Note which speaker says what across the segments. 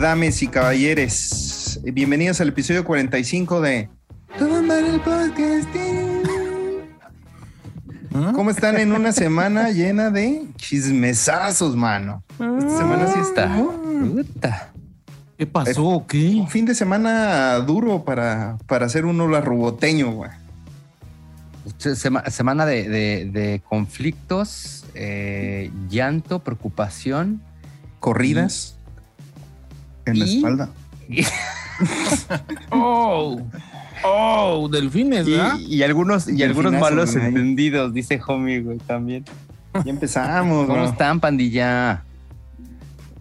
Speaker 1: dames y caballeres, bienvenidos al episodio 45 de Todo mal el podcasting. ¿Cómo están en una semana llena de chismesazos, mano? Esta semana sí está.
Speaker 2: ¿Qué pasó? ¿Qué?
Speaker 1: Un fin de semana duro para, para hacer uno la ruboteño, güey.
Speaker 3: Sema- semana de, de- de conflictos, eh, llanto, preocupación.
Speaker 1: Corridas.
Speaker 4: En la espalda.
Speaker 2: Oh, oh, delfines,
Speaker 3: Y,
Speaker 2: ¿verdad?
Speaker 3: y algunos, y algunos malos entendidos, dice Homie, güey, también.
Speaker 1: Ya empezamos,
Speaker 3: ¿Cómo están, pandilla?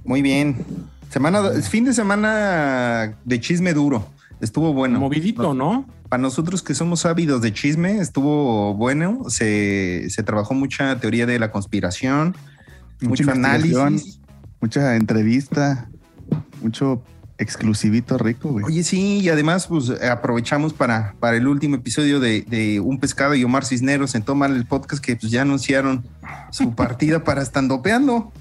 Speaker 1: Muy bien. Semana, fin de semana de chisme duro. Estuvo bueno.
Speaker 2: Movidito, ¿no?
Speaker 1: Para nosotros que somos ávidos de chisme, estuvo bueno. Se, se trabajó mucha teoría de la conspiración,
Speaker 4: Mucha
Speaker 1: mucho análisis.
Speaker 4: Mucha entrevista, mucho exclusivito rico, güey.
Speaker 1: Oye, sí, y además, pues aprovechamos para, para el último episodio de, de Un Pescado y Omar Cisneros en Tomar el Podcast, que pues ya anunciaron su partida para estandopeando,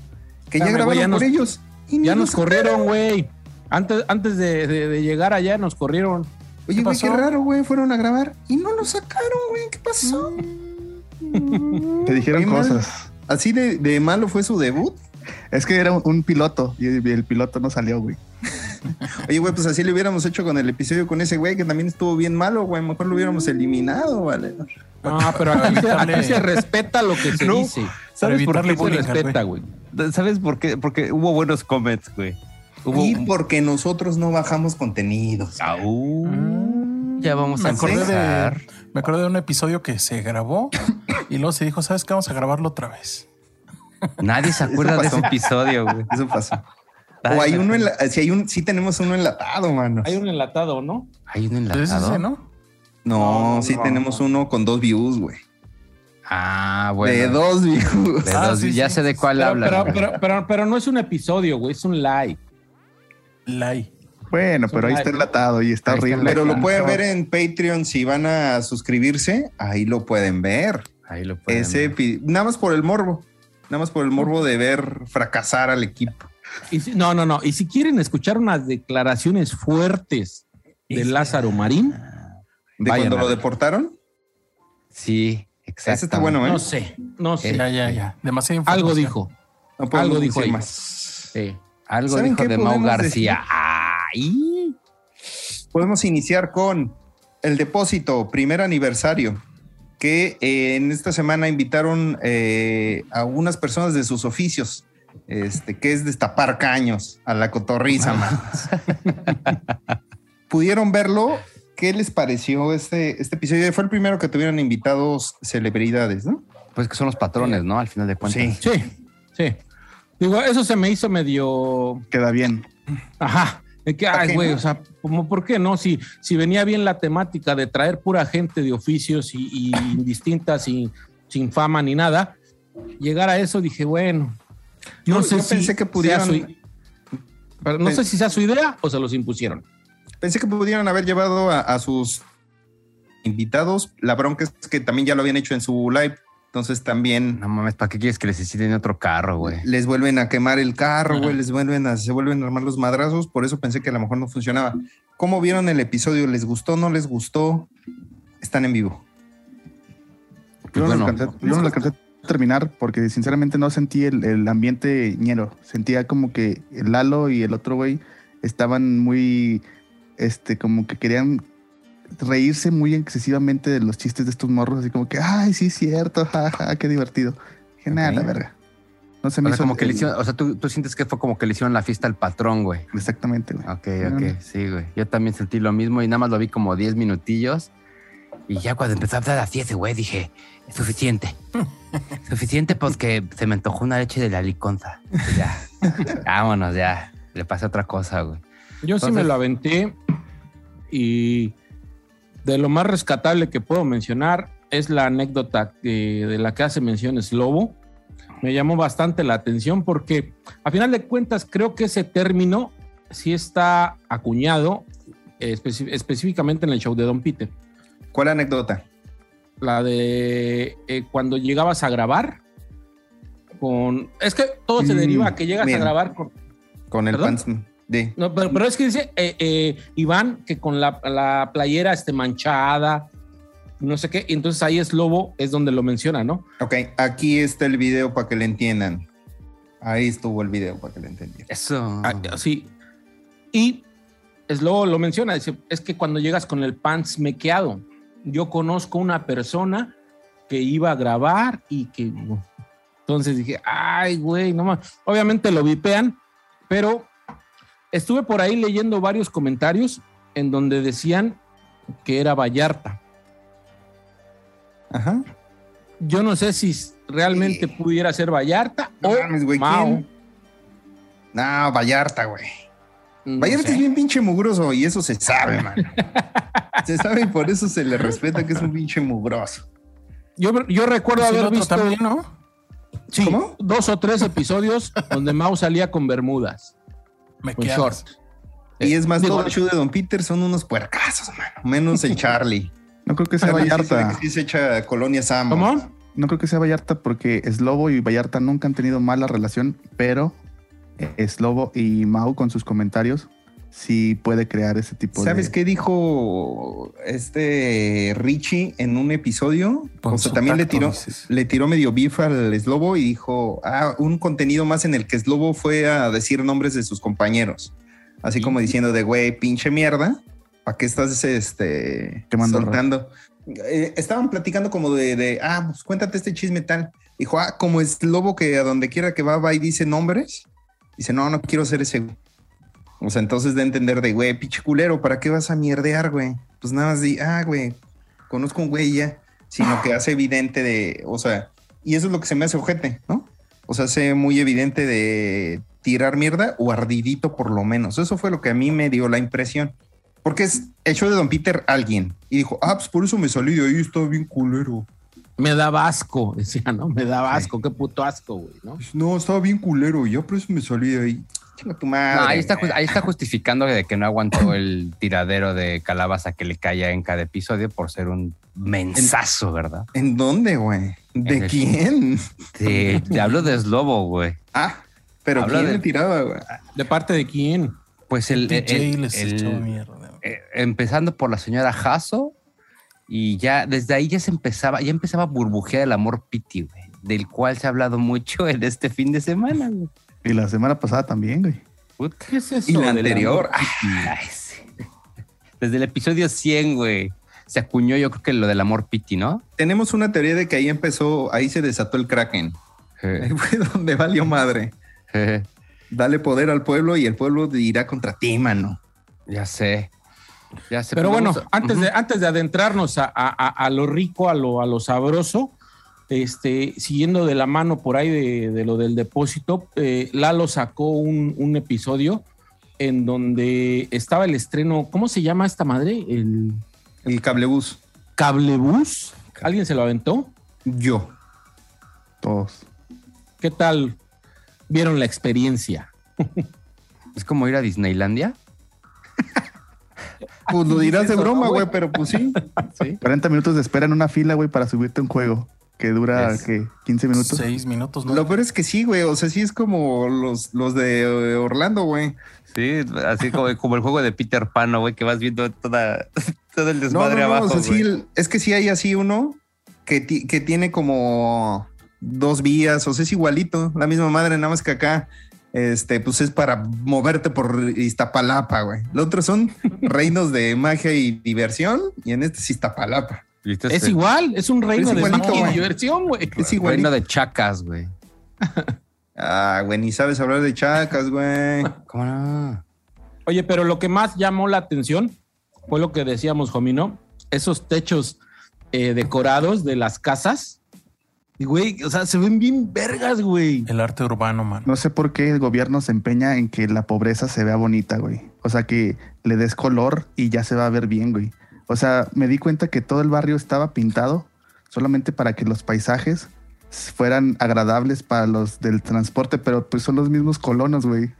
Speaker 1: que ya grabaron
Speaker 2: ya
Speaker 1: por
Speaker 2: nos-
Speaker 1: ellos. y
Speaker 2: Ya nos corrieron, güey. Antes, antes de, de- de llegar allá nos corrieron.
Speaker 1: Oye,
Speaker 2: ¿Qué
Speaker 1: güey, qué raro, güey. Fueron a grabar y no lo sacaron, güey. ¿Qué pasó?
Speaker 4: Te dijeron
Speaker 1: mal.
Speaker 4: cosas.
Speaker 1: Así de, de malo fue su debut.
Speaker 4: Es que era un, un piloto y el, el piloto no salió, güey.
Speaker 1: Oye, güey, pues así lo hubiéramos hecho con el episodio con ese güey que también estuvo bien malo, güey. Mejor lo hubiéramos eliminado, vale.
Speaker 2: Ah, pero aquí, se, aquí se respeta lo que se
Speaker 3: No,
Speaker 2: dice.
Speaker 3: ¿Sabes por qué?
Speaker 2: se respeta, güey.
Speaker 3: ¿Sabes por qué? Porque hubo buenos comments, güey. Hubo
Speaker 1: Y porque nosotros no bajamos contenidos.
Speaker 3: Au. Ya vamos a empezar.
Speaker 5: de, me acordé de un episodio que se grabó y luego se dijo, ¿sabes qué? Vamos a grabarlo otra vez.
Speaker 3: Nadie se acuerda de ese episodio, güey.
Speaker 1: Eso pasó. O hay uno, en la- si hay un, sí tenemos uno enlatado, mano.
Speaker 2: Hay un enlatado, ¿no?
Speaker 3: Hay un enlatado.
Speaker 5: ese, ¿no?
Speaker 1: No,
Speaker 2: No,
Speaker 1: sí
Speaker 2: no,
Speaker 1: tenemos uno con dos views, güey.
Speaker 3: Ah, bueno.
Speaker 1: De dos views.
Speaker 3: De
Speaker 5: Ah,
Speaker 3: dos-
Speaker 5: sí,
Speaker 3: ya
Speaker 5: sí.
Speaker 3: sé de cuál
Speaker 2: Pero,
Speaker 3: hablas.
Speaker 2: pero, pero, pero, pero no es un episodio, güey. Es un live.
Speaker 5: Lai.
Speaker 4: Bueno, pero ahí está enlatado y está
Speaker 3: Ahí está
Speaker 4: horrible.
Speaker 1: Pero lo pueden ver en Patreon si van a suscribirse. Ahí lo pueden ver.
Speaker 3: Ahí lo pueden
Speaker 1: Ese
Speaker 3: ver.
Speaker 1: nada más por el morbo. Nada más por el morbo de ver fracasar al equipo.
Speaker 2: Y si- no, no, no. Y si quieren escuchar unas declaraciones fuertes de Lázaro Marín,
Speaker 1: De cuando lo deportaron.
Speaker 3: Sí, exacto.
Speaker 1: Ese está bueno, ¿eh?
Speaker 2: no sé, no sé.
Speaker 5: Ya, ya, ya. Demasiada información.
Speaker 2: Algo dijo.
Speaker 1: No
Speaker 2: Algo dijo ahí.
Speaker 1: más.
Speaker 2: Sí.
Speaker 3: Algo
Speaker 1: ¿Saben
Speaker 3: dijo de Mau García. Ay.
Speaker 1: Podemos iniciar con el depósito, primer aniversario, que eh, en esta semana invitaron eh, a unas personas de sus oficios, este, que es destapar caños a la cotorriza, manos. ¿Pudieron verlo? ¿Qué les pareció este, este episodio? Fue el primero que tuvieron invitados celebridades, ¿no?
Speaker 3: Pues que son los patrones, ¿no? Al final de cuentas.
Speaker 1: Sí.
Speaker 2: Sí, sí. Digo, eso se me hizo medio.
Speaker 4: Queda bien.
Speaker 2: Ajá. De que,
Speaker 1: ¿Para
Speaker 2: ay, güey, o sea, como, ¿por qué no? Si, si venía bien la temática de traer pura gente de oficios y, y indistintas y sin fama ni nada, llegar a eso dije, bueno, no
Speaker 1: Yo-
Speaker 2: sé
Speaker 1: yo
Speaker 2: si
Speaker 1: pensé que pudieran-
Speaker 2: su- no sé si sea su idea o se los impusieron.
Speaker 1: Pensé que pudieran haber llevado a, a sus invitados. La bronca es que también ya lo habían hecho en su live. Entonces también
Speaker 3: No mames, ¿para qué quieres que necesiten otro carro, güey?
Speaker 1: les vuelven a quemar el carro, güey, les vuelven a, se vuelven a armar los madrazos. Por eso pensé que a lo mejor no funcionaba. ¿Cómo vieron el episodio? ¿Les gustó? ¿No les gustó? Están en vivo.
Speaker 4: Yo no,
Speaker 3: bueno.
Speaker 4: lo alcancé, yo no lo alcancé a terminar porque sinceramente no sentí el, el ambiente ñero. Sentía como que el Lalo y el otro güey estaban muy, este, como que querían reírse muy excesivamente de los chistes de estos morros, así como que, ay, sí, cierto, jaja, qué divertido. Dije, nada,
Speaker 1: Ok.
Speaker 4: la verga. No se me
Speaker 3: O sea,
Speaker 4: hizo
Speaker 3: como que le
Speaker 4: el-
Speaker 3: hicieron, o sea, tú, tú sientes que fue como que le hicieron la fiesta al patrón, güey.
Speaker 4: Exactamente, güey.
Speaker 3: Ok, ok,
Speaker 4: no.
Speaker 3: sí, güey. Yo también sentí lo mismo y nada más lo vi como 10 minutillos. Y ya cuando empezó a hablar así ese güey, dije, es suficiente. suficiente porque se me antojó una leche de la liconza. Ya, vámonos, ya. Le pasé otra cosa, güey.
Speaker 2: Yo sí
Speaker 3: Entonces-
Speaker 2: me lo aventé y de lo más rescatable que puedo mencionar es la anécdota que- de la que hace mención Slobo. Me llamó bastante la atención porque a final de cuentas creo que ese término sí está acuñado eh, específicamente en el show de Don Peter.
Speaker 1: ¿Cuál anécdota?
Speaker 2: La de eh, cuando llegabas a grabar con... Es que todo se
Speaker 1: Mm,
Speaker 2: deriva a que llegas
Speaker 1: bien.
Speaker 2: a grabar con...
Speaker 1: Con el pants, De.
Speaker 2: No, pero, pero es que dice eh, eh, Iván que con la, la playera este, manchada, no sé qué, y entonces ahí es Lobo, es donde lo menciona, ¿no?
Speaker 1: Ok, aquí está el video para que le entiendan. Ahí estuvo el video para que le entendieran.
Speaker 3: Eso.
Speaker 2: Ah, sí. Y es Lobo lo menciona, dice, es que cuando llegas con el pants mequeado, yo conozco una persona que iba a grabar y que... Entonces dije, ay, güey, no más. Obviamente lo vipean, pero estuve por ahí leyendo varios comentarios en donde decían que era Vallarta.
Speaker 1: Ajá.
Speaker 2: Yo no sé si realmente pudiera ser Vallarta
Speaker 1: No
Speaker 2: o
Speaker 1: mames, güey,
Speaker 2: Mao.
Speaker 1: ¿quién? No, Vallarta, güey.
Speaker 2: No
Speaker 1: Vallarta
Speaker 2: sé.
Speaker 1: es bien pinche mugroso y eso se sabe, man. se sabe y por eso se le respeta que es un pinche mugroso.
Speaker 2: Yo, yo recuerdo
Speaker 5: Pues
Speaker 2: haber
Speaker 5: otro
Speaker 2: visto
Speaker 5: también, ¿no?
Speaker 2: sí,
Speaker 1: ¿Cómo?
Speaker 2: dos o tres episodios donde Mao salía con bermudas,
Speaker 5: Me quedas.
Speaker 2: short.
Speaker 1: Y es más, todo el show de Don Peter son unos puercazos, mano. Menos el Charlie.
Speaker 4: No creo que sea Vallarta.
Speaker 1: Sí se echa colonia Samo.
Speaker 2: ¿Cómo?
Speaker 4: No creo que sea Vallarta porque Slobo y Vallarta nunca han tenido mala relación, pero Slobo y Mau con sus comentarios sí puede crear ese tipo
Speaker 1: ¿Sabes
Speaker 4: de...
Speaker 1: qué dijo este Richie en un episodio?
Speaker 5: Con
Speaker 1: o sea, también le tiró,
Speaker 5: dices.
Speaker 1: le tiró medio bif al Slobo y dijo, ah, un contenido más en el que Slobo fue a decir nombres de sus compañeros. Así como diciendo de, güey, pinche mierda, ¿para qué estás este, soltando? Eh, estaban platicando como de, de, ah, pues cuéntate este chisme tal. Dijo, ah, como es Lobo que a donde quiera que va, va y dice nombres. Dice, no, no quiero ser ese. Güey". O sea, entonces de entender de, güey, pinche culero, ¿para qué vas a mierdear, güey? Pues nada más di, ah, güey, conozco un güey ya. Sino que hace evidente de, o sea, y eso es lo que se me hace ojete, ¿no? O sea, hace muy evidente de tirar mierda o ardidito por lo menos. Eso fue lo que a mí me dio la impresión. Porque es hecho de Don Peter alguien. Y dijo, ah, pues por eso me salí de ahí, estaba bien culero.
Speaker 2: Me daba asco, decía, ¿no? Me daba asco, qué puto asco, güey, ¿no?
Speaker 1: Pues, no, estaba bien culero y ya por eso me salí de ahí. Chinga tu madre.
Speaker 3: No, ahí, está, ahí está justificando de que no aguantó el tiradero de calabaza que le caía en cada episodio por ser un mensazo, ¿verdad?
Speaker 1: ¿En dónde, güey? ¿De
Speaker 3: En el-
Speaker 1: quién?
Speaker 3: Te, te hablo de Slobo, güey.
Speaker 1: Ah, pero ¿quién
Speaker 3: de-
Speaker 1: le tiraba, güey?
Speaker 2: ¿De parte de quién?
Speaker 3: Pues el, el- el-
Speaker 5: les
Speaker 3: el-
Speaker 5: echó mierda.
Speaker 3: eh, empezando por la señora Jasso y ya desde ahí ya se empezaba, ya empezaba a burbujear el amor piti, güey, del cual se ha hablado mucho en este fin de semana, güey.
Speaker 4: Y la semana pasada también, güey.
Speaker 2: ¿Qué es eso?
Speaker 1: Y la anterior.
Speaker 2: amor?
Speaker 3: Ay, sí. Desde el episodio 100, güey, se acuñó yo creo que lo del amor piti, ¿no?
Speaker 1: Tenemos una teoría de que ahí empezó, ahí se desató el Kraken. Ahí fue donde valió madre. Dale poder al pueblo y el pueblo irá contra ti, mano.
Speaker 3: ya sé. Ya sé.
Speaker 2: Pero
Speaker 3: pues
Speaker 2: bueno,
Speaker 3: a-
Speaker 2: antes, de, antes de adentrarnos a, a- a- a lo rico, a lo, a lo sabroso, este, siguiendo de la mano por ahí de, de lo del depósito, eh, Lalo sacó un, un episodio en donde estaba el estreno, ¿cómo se llama esta madre? El
Speaker 1: El cablebús.
Speaker 2: cablebús. ¿Alguien se lo aventó?
Speaker 1: Yo.
Speaker 4: Todos.
Speaker 2: ¿Qué tal vieron la experiencia?
Speaker 3: Es como ir a Disneylandia.
Speaker 1: Pues lo dirás de broma,
Speaker 2: ¿no,
Speaker 1: güey, pero pues sí.
Speaker 2: ¿Sí?
Speaker 4: 40 minutos de espera en una fila, güey, para subirte a un juego que dura,
Speaker 3: Es-
Speaker 4: ¿qué? 15 minutos.
Speaker 5: Seis minutos, ¿no?
Speaker 1: Lo peor es que sí, güey. O sea, sí es como los, los de Orlando, güey.
Speaker 3: Sí, así como, como el juego de Peter Pan, ¿no, güey, que vas viendo toda, todo el desmadre
Speaker 1: no, no,
Speaker 3: abajo.
Speaker 1: o sea, sí, es que sí hay así uno que, que tiene como dos vías, o sea, es igualito, la misma madre, nada más que acá, este, pues es para moverte por Iztapalapa, güey. Los otros son reinos de magia y diversión, y en este es Iztapalapa.
Speaker 3: Este
Speaker 2: Es igual, es un reino
Speaker 1: Es
Speaker 2: de magia y diversión, güey.
Speaker 1: Es igualito.
Speaker 3: Reino de chacas, güey.
Speaker 1: Ah, güey, ni sabes hablar de chacas, güey.
Speaker 3: ¿Cómo no?
Speaker 2: Oye, pero lo que más llamó la atención fue lo que decíamos, Jomino, esos techos eh, decorados de las casas. Y, güey, o sea, se ven bien vergas, güey.
Speaker 5: El arte urbano, man.
Speaker 4: No sé por qué el gobierno se empeña en que la pobreza se vea bonita, güey. O sea, que le des color y ya se va a ver bien, güey. O sea, me di cuenta que todo el barrio estaba pintado solamente para que los paisajes fueran agradables para los del transporte, pero pues son los mismos colonos, güey.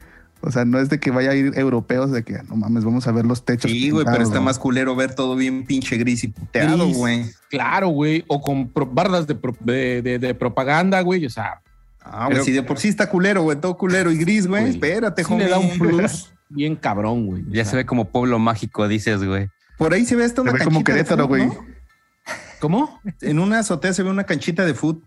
Speaker 4: O sea, no es de que vaya a ir europeos de que no mames, vamos a ver los techos.
Speaker 1: Sí, güey, pero está más culero ver todo bien pinche gris y puteado, güey.
Speaker 2: Claro, güey. O con pro- bardas de, pro- de- de- de propaganda, güey. O sea,
Speaker 1: Ah, güey, si de por sí está culero, güey, todo culero y gris, güey. Espérate,
Speaker 2: sí le da un plus. bien cabrón, güey. O
Speaker 3: Ya
Speaker 2: sea,
Speaker 3: se ve como pueblo mágico, dices, güey.
Speaker 1: Por ahí se ve hasta
Speaker 4: Se
Speaker 1: una
Speaker 4: ve como Querétaro, güey.
Speaker 1: ¿no?
Speaker 2: ¿Cómo?
Speaker 1: En una azotea se ve una canchita de fútbol.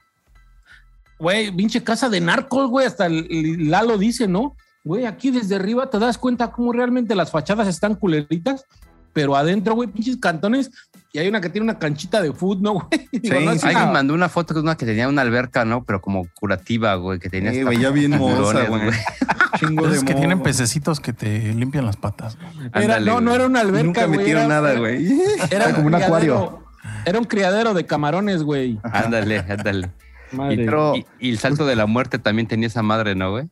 Speaker 2: Güey, pinche casa de narcos, güey. Hasta el Lalo dice, ¿no? Güey, aquí desde arriba te das cuenta cómo realmente las fachadas están culeritas, pero adentro, güey, pinches cantones. Y hay una que tiene una canchita de fútbol, ¿no, güey? Digo,
Speaker 1: Sí,
Speaker 2: no.
Speaker 3: Alguien
Speaker 2: una-
Speaker 3: mandó una foto de una que tenía una alberca, ¿no? Pero como curativa, güey, que tenía
Speaker 1: Sí, güey, ya bien moza, güey. Chingo de
Speaker 5: Es que tienen pececitos que te limpian las patas.
Speaker 2: Era- no, no era una alberca,
Speaker 1: Nunca
Speaker 2: güey,
Speaker 1: metieron
Speaker 2: era-
Speaker 1: nada, güey.
Speaker 2: Era
Speaker 4: como un acuario.
Speaker 2: Era un criadero de camarones, güey.
Speaker 3: Ándale, ándale. Y,
Speaker 2: Madre.
Speaker 4: Pero-
Speaker 3: y- y el salto de la muerte también tenía esa madre, ¿no, güey?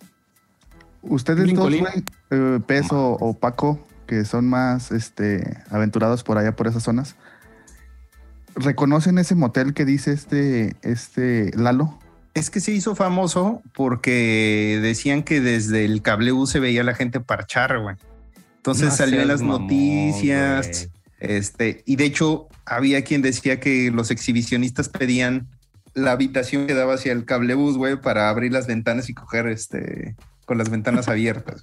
Speaker 4: Ustedes dos, güey, eh, Pez o, o Paco, que son más este, aventurados por allá, por esas zonas, ¿reconocen ese motel que dice este, este Lalo?
Speaker 1: Es que se hizo famoso porque decían que desde el cable U se veía la gente parchar, güey. Entonces
Speaker 3: No
Speaker 1: salió en las
Speaker 3: mamón,
Speaker 1: noticias. Este, y de hecho, había quien decía que los exhibicionistas pedían la habitación que daba hacia el cablebús, güey, para abrir las ventanas y coger este con las ventanas abiertas.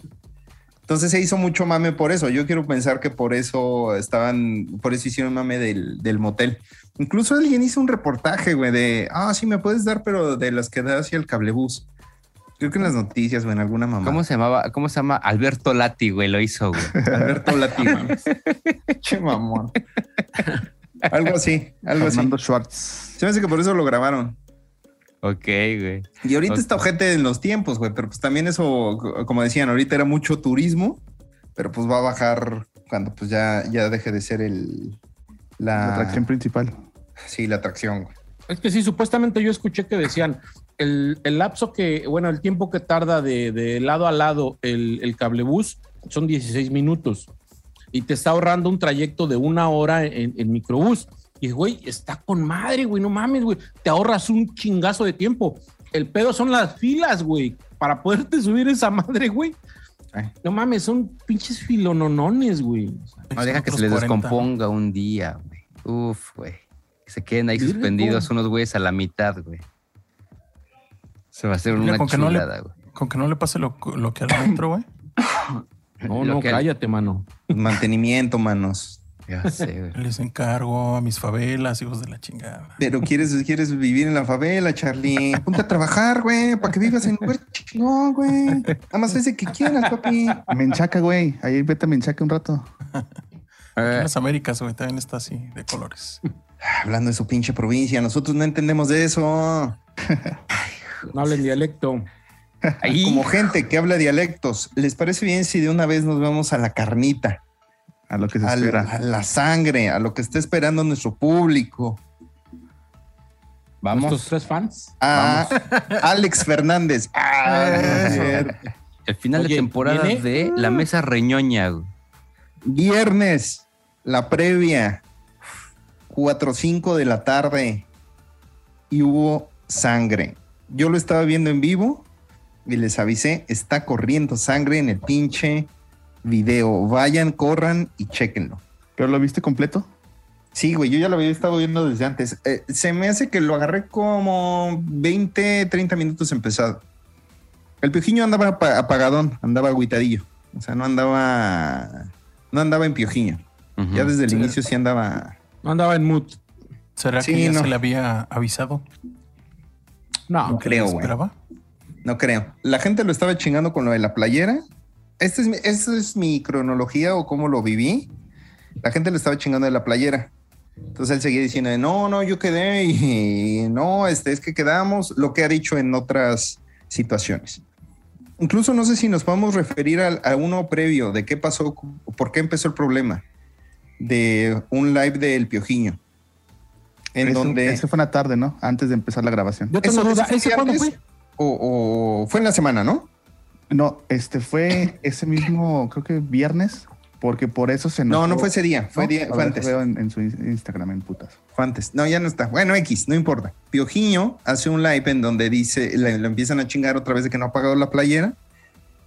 Speaker 1: Entonces se hizo mucho mame por eso. Yo quiero pensar que por eso estaban, por eso hicieron mame del, del motel. Incluso alguien hizo un reportaje, güey, de, ah, sí, me puedes dar, pero de las que da hacia el cablebús. Creo que en las noticias, güey, en alguna mamá.
Speaker 3: ¿Cómo se llamaba? ¿Cómo se llama? Alberto Lati, güey, lo hizo, güey.
Speaker 1: Alberto Latino. che mamón. algo así, algo así.
Speaker 4: Fernando Schwartz.
Speaker 1: Se me hace que por eso lo grabaron.
Speaker 3: Ok, güey.
Speaker 1: Y ahorita está ojete en los tiempos, güey, pero pues también eso, co- como decían, ahorita era mucho turismo, pero pues va a bajar cuando pues ya, ya deje de ser el... La,
Speaker 4: La atracción principal.
Speaker 1: Sí, la atracción, güey.
Speaker 2: Es que sí, supuestamente yo escuché que decían el, el lapso que, bueno, el tiempo que tarda de, de lado a lado el, el cablebús son 16 minutos y te está ahorrando un trayecto de una hora en, en microbús. Y güey, está con madre, güey, no mames, güey, te ahorras un chingazo de tiempo. El pedo son las filas, güey, para poderte subir esa madre, güey.
Speaker 1: Ay.
Speaker 2: No mames, son pinches filononones, güey.
Speaker 3: No deja que se les
Speaker 5: 40.
Speaker 3: descomponga un día, güey. Uf, güey. Que se queden ahí suspendidos unos güeyes a la mitad, güey. Se va a hacer
Speaker 5: Mira,
Speaker 3: una
Speaker 5: con
Speaker 3: chulada, güey.
Speaker 5: Con que no le pase lo, lo que al metro, güey.
Speaker 2: No,
Speaker 3: Lo
Speaker 2: no, cállate, mano.
Speaker 1: Mantenimiento, manos.
Speaker 3: Ya sé, güey.
Speaker 5: Les encargo a mis favelas, hijos de la chingada.
Speaker 1: Pero quieres, quieres vivir en la favela, Charlie. Ponte a trabajar, güey, para que vivas en lugar chingón, güey. Nada más ese que quieras, papi.
Speaker 4: Menchaca, güey. Ahí vete a Menchaca un rato.
Speaker 5: En
Speaker 3: Eh,
Speaker 5: las Américas, güey, también está así, de colores.
Speaker 1: Hablando de su pinche provincia, nosotros no entendemos de eso.
Speaker 2: No hablen dialecto.
Speaker 3: ahí,
Speaker 1: Como gente que habla dialectos, ¿les parece bien si de una vez nos vamos a la carnita,
Speaker 4: A lo que se
Speaker 1: a
Speaker 4: espera.
Speaker 1: la, a la sangre, a lo que está esperando nuestro público?
Speaker 3: Vamos.
Speaker 2: tres fans.
Speaker 1: A Alex Fernández. Ah.
Speaker 3: El final
Speaker 2: Oye,
Speaker 3: de temporada
Speaker 2: viene-
Speaker 3: de La Mesa Reñoña.
Speaker 1: Viernes, la previa, 4 o 5 de la tarde, y hubo sangre. Yo lo estaba viendo en vivo y les avisé, está corriendo sangre en el pinche video. Vayan, corran y chequenlo.
Speaker 4: ¿Pero lo viste completo?
Speaker 1: Sí, güey, yo ya lo había estado viendo desde antes. Eh, se me hace que lo agarré como 20, 30 minutos empezado. El piojiño andaba apa- apagadón, andaba agüitadillo. O sea, no andaba, no andaba en piojiño. Ya desde el
Speaker 5: Sí.
Speaker 1: inicio sí andaba.
Speaker 2: No andaba en mood.
Speaker 5: ¿Será
Speaker 1: Sí,
Speaker 5: que ya
Speaker 1: no.
Speaker 5: se le había avisado?
Speaker 2: No,
Speaker 1: No creo,
Speaker 5: ¿Se
Speaker 1: güey.
Speaker 5: esperaba?
Speaker 1: No creo. La gente lo estaba chingando con lo de la playera. Esta es, mi- esta es mi cronología o cómo lo viví. La gente lo estaba chingando de la playera. Entonces él seguía diciendo, no, no, yo quedé y no, este, es que quedamos, lo que ha dicho en otras situaciones. Incluso no sé si nos podemos referir al- a, uno previo de qué pasó, por qué empezó el problema de un live del Piojiño. En
Speaker 4: Eso-
Speaker 1: donde...
Speaker 4: Ese fue una tarde, ¿no? Antes de empezar la grabación.
Speaker 2: yo tengo
Speaker 1: ¿Eso-
Speaker 2: duda.
Speaker 1: eso fue
Speaker 2: ¿Ese cuándo
Speaker 1: antes?
Speaker 2: fue?
Speaker 1: O, o fue en la semana, ¿no?
Speaker 4: No, este fue ese mismo, creo que viernes, porque por eso se
Speaker 1: No,
Speaker 4: enojó.
Speaker 1: no fue ese día, fue,
Speaker 4: ¿No?
Speaker 1: día,
Speaker 4: A
Speaker 1: fue
Speaker 4: ver,
Speaker 1: antes.
Speaker 4: veo en, en su in- Instagram en putas.
Speaker 1: Fue antes. No, ya no está. Bueno, X, no importa. Piojiño hace un live en donde dice, le, le empiezan a chingar otra vez de que no ha pagado la playera.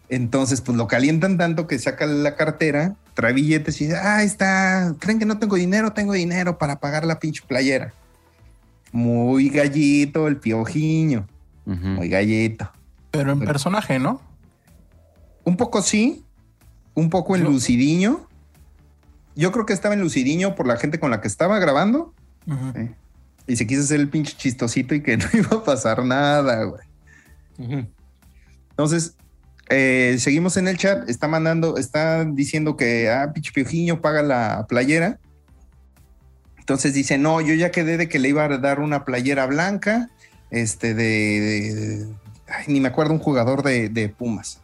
Speaker 1: Entonces, pues lo calientan tanto que saca la cartera, trae billetes y dice, ah, está, creen que no tengo dinero, tengo dinero para pagar la pinche playera. Muy gallito el piojiño, muy gallito.
Speaker 5: Pero en personaje, ¿no?
Speaker 1: Un poco sí, un poco en
Speaker 5: Yo-
Speaker 1: lucidiño. Yo creo que estaba en lucidiño por la gente con la que estaba grabando.
Speaker 4: Sí.
Speaker 1: y se quiso hacer el pinche chistosito y que no iba a pasar nada, güey. Entonces, eh, seguimos en el chat. Está mandando, está diciendo que, ah, pinche piojiño paga la playera. Entonces dice, no, yo ya quedé de que le iba a dar una playera blanca, este, de, de- de- ay, ni me acuerdo un jugador de, de Pumas,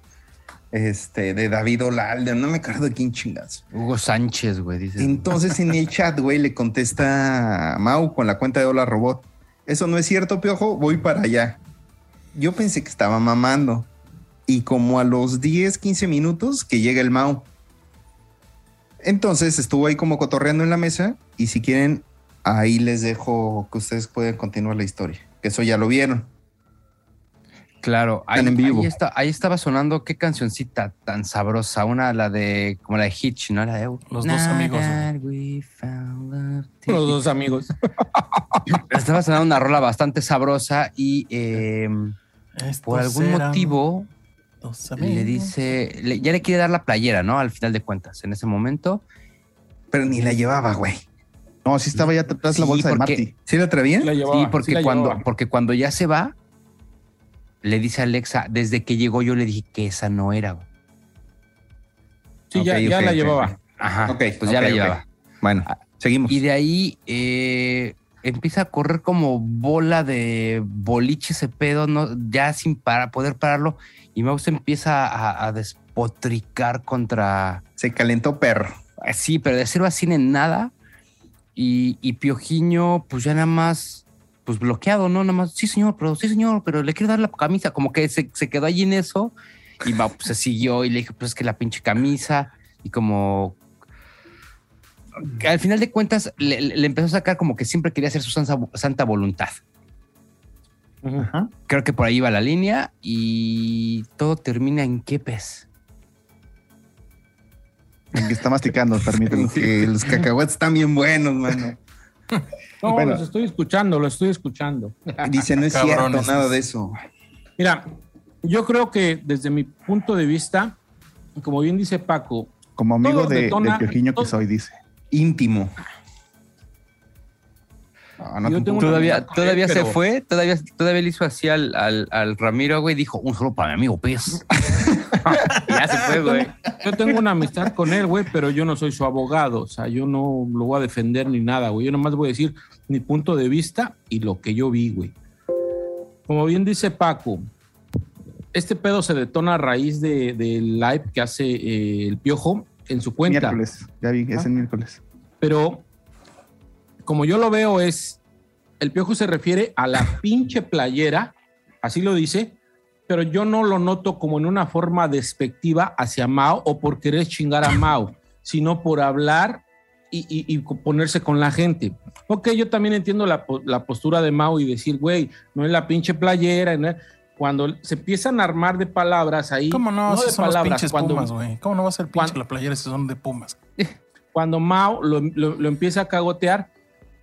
Speaker 1: este, de David Olalde, no me acuerdo de quién chingazo.
Speaker 3: Hugo Sánchez, güey, dice.
Speaker 1: Entonces en el chat, güey, le contesta Mau con la cuenta de Hola Robot. Eso no es cierto, Piojo, voy para allá. Yo pensé que estaba mamando. Y como a los 10, 15 minutos que llega el Mau. Entonces estuvo ahí como cotorreando en la mesa. Y si quieren, ahí les dejo que ustedes pueden continuar la historia. Que eso ya lo vieron.
Speaker 3: Claro, ahí,
Speaker 1: en vivo.
Speaker 3: Ahí, está- ahí estaba sonando qué cancioncita tan sabrosa, una la de como la de Hitch, ¿no? La de
Speaker 5: Los dos amigos.
Speaker 2: Los dos amigos.
Speaker 3: Estaba sonando una rola bastante sabrosa y eh,
Speaker 5: Estos
Speaker 3: por algún motivo
Speaker 5: dos
Speaker 3: le
Speaker 5: amigos.
Speaker 3: dice, le- ya le quiere dar la playera, ¿no? Al final de cuentas, en ese momento.
Speaker 1: Pero ni la llevaba, güey.
Speaker 4: No, sí estaba ya atrás la bolsa de Marty.
Speaker 1: ¿Sí la traía?
Speaker 2: La llevaba,
Speaker 3: sí, porque
Speaker 2: la
Speaker 3: cuando,
Speaker 2: llevaba.
Speaker 3: porque cuando ya se va, le dice a Alexa, desde que llegó yo le dije que esa no era.
Speaker 2: Sí, ya, ya la llevaba.
Speaker 3: Ajá,
Speaker 1: Ok,
Speaker 3: pues ya la llevaba.
Speaker 1: Bueno, seguimos.
Speaker 3: Y de ahí eh, empieza a correr como bola de boliche ese pedo, ¿no? ya sin para poder pararlo. Y Mouse empieza a, a despotricar contra.
Speaker 1: Se calentó perro.
Speaker 3: Sí, pero de cero a cien en nada. Y, y Piojiño, pues ya nada más, pues bloqueado, ¿no? Nada más, sí, señor, pero sí, señor, pero le quiero dar la camisa. Como que se, se quedó allí en eso. Y va, pues, se siguió y le dije, pues es que la pinche camisa. Y como al final de cuentas le, empezó a sacar como que siempre quería hacer su santa, santa voluntad. Creo que por ahí va la línea y todo termina en qué pez.
Speaker 4: El que está masticando, permíteme.
Speaker 1: Que los cacahuetes están bien buenos, mano.
Speaker 2: No,
Speaker 4: Bueno.
Speaker 2: los estoy escuchando, lo estoy escuchando.
Speaker 1: Dice, no es
Speaker 5: Cabrones.
Speaker 1: cierto nada de eso.
Speaker 2: Mira, yo creo que desde mi punto de vista, como bien dice Paco,
Speaker 4: Como amigo de,
Speaker 2: detona-
Speaker 4: del piojiño que soy, dice.
Speaker 1: Íntimo. No, no
Speaker 2: Yo
Speaker 1: te
Speaker 2: tengo una-
Speaker 3: Todavía, todavía
Speaker 2: él,
Speaker 3: se
Speaker 2: pero-
Speaker 3: fue, todavía, todavía le hizo así al, al, al Ramiro, güey, dijo, un solo para mi amigo pez. ya se fue, güey.
Speaker 2: Yo tengo una amistad con él, güey, pero yo no soy su abogado. O sea, yo no lo voy a defender ni nada, güey. Yo nomás voy a decir mi punto de vista y lo que yo vi, güey. Como bien dice Paco, este pedo se detona a raíz de- del live que hace eh, el Piojo en su cuenta.
Speaker 4: Miércoles, ya vi, es
Speaker 2: Ah.
Speaker 4: el miércoles.
Speaker 2: Pero como yo lo veo es, el piojo se refiere a la pinche playera, así lo dice, pero yo no lo noto como en una forma despectiva hacia Mao o por querer chingar a Mao, sino por hablar y, y- y ponerse con la gente. Ok, yo también entiendo la, la postura de Mao y decir, güey, no es la pinche playera, no es- cuando se empiezan a armar de palabras ahí,
Speaker 5: ¿Cómo no?
Speaker 2: de
Speaker 5: Si son los
Speaker 2: palabras,
Speaker 5: pinches
Speaker 2: cuando,
Speaker 5: Pumas, güey. ¿Cómo no va a ser pinche
Speaker 2: cuando-
Speaker 5: la playera si son de Pumas?
Speaker 2: cuando Mao lo, lo- lo empieza a cagotear,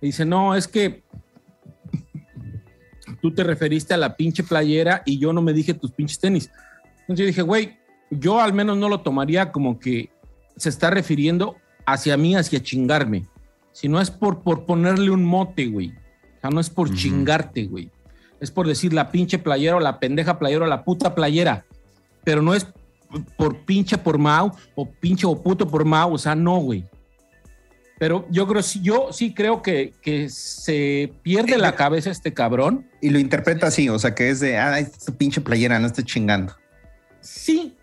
Speaker 2: dice, no, es que tú te referiste a la pinche playera y yo no me dije tus pinches tenis. Entonces yo dije, güey, yo al menos no lo tomaría como que se está refiriendo hacia mí, hacia chingarme. Si no es por, por ponerle un mote, güey. O sea, no es por chingarte, güey. Es por decir la pinche playera o la pendeja playera o la puta playera. Pero no es por pinche por Mau o pinche o puto por Mau. O sea, no, güey. Pero yo creo, sí- yo sí creo que, que se pierde la cabeza este cabrón.
Speaker 1: Y lo interpreta así, o sea, que es de, ah, es tu pinche playera, no estés chingando.
Speaker 2: Sí,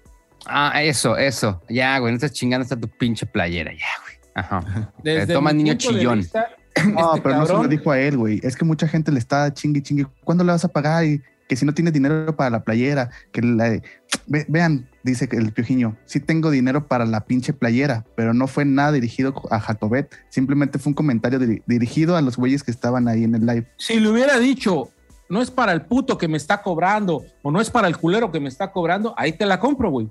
Speaker 3: Ah, eso, eso. Ya, güey, no estás chingando, está tu pinche playera, ya, güey. Ajá.
Speaker 2: desde
Speaker 3: Eh, toma niño chillón.
Speaker 2: vista,
Speaker 4: No,
Speaker 2: este
Speaker 4: pero no se lo dijo a él, güey. Es que mucha gente le está chingue y chingue. ¿Cuándo le vas a pagar? Y que si no tienes dinero para la playera, que la... Ve- vean, dice que el piojiño, sí tengo dinero para la pinche playera, pero no fue nada dirigido a Jacobet. Simplemente fue un comentario diri- dirigido a los güeyes que estaban ahí en el live.
Speaker 2: si le hubiera dicho, no es para el puto que me está cobrando o no es para el culero que me está cobrando, ahí te la compro, güey.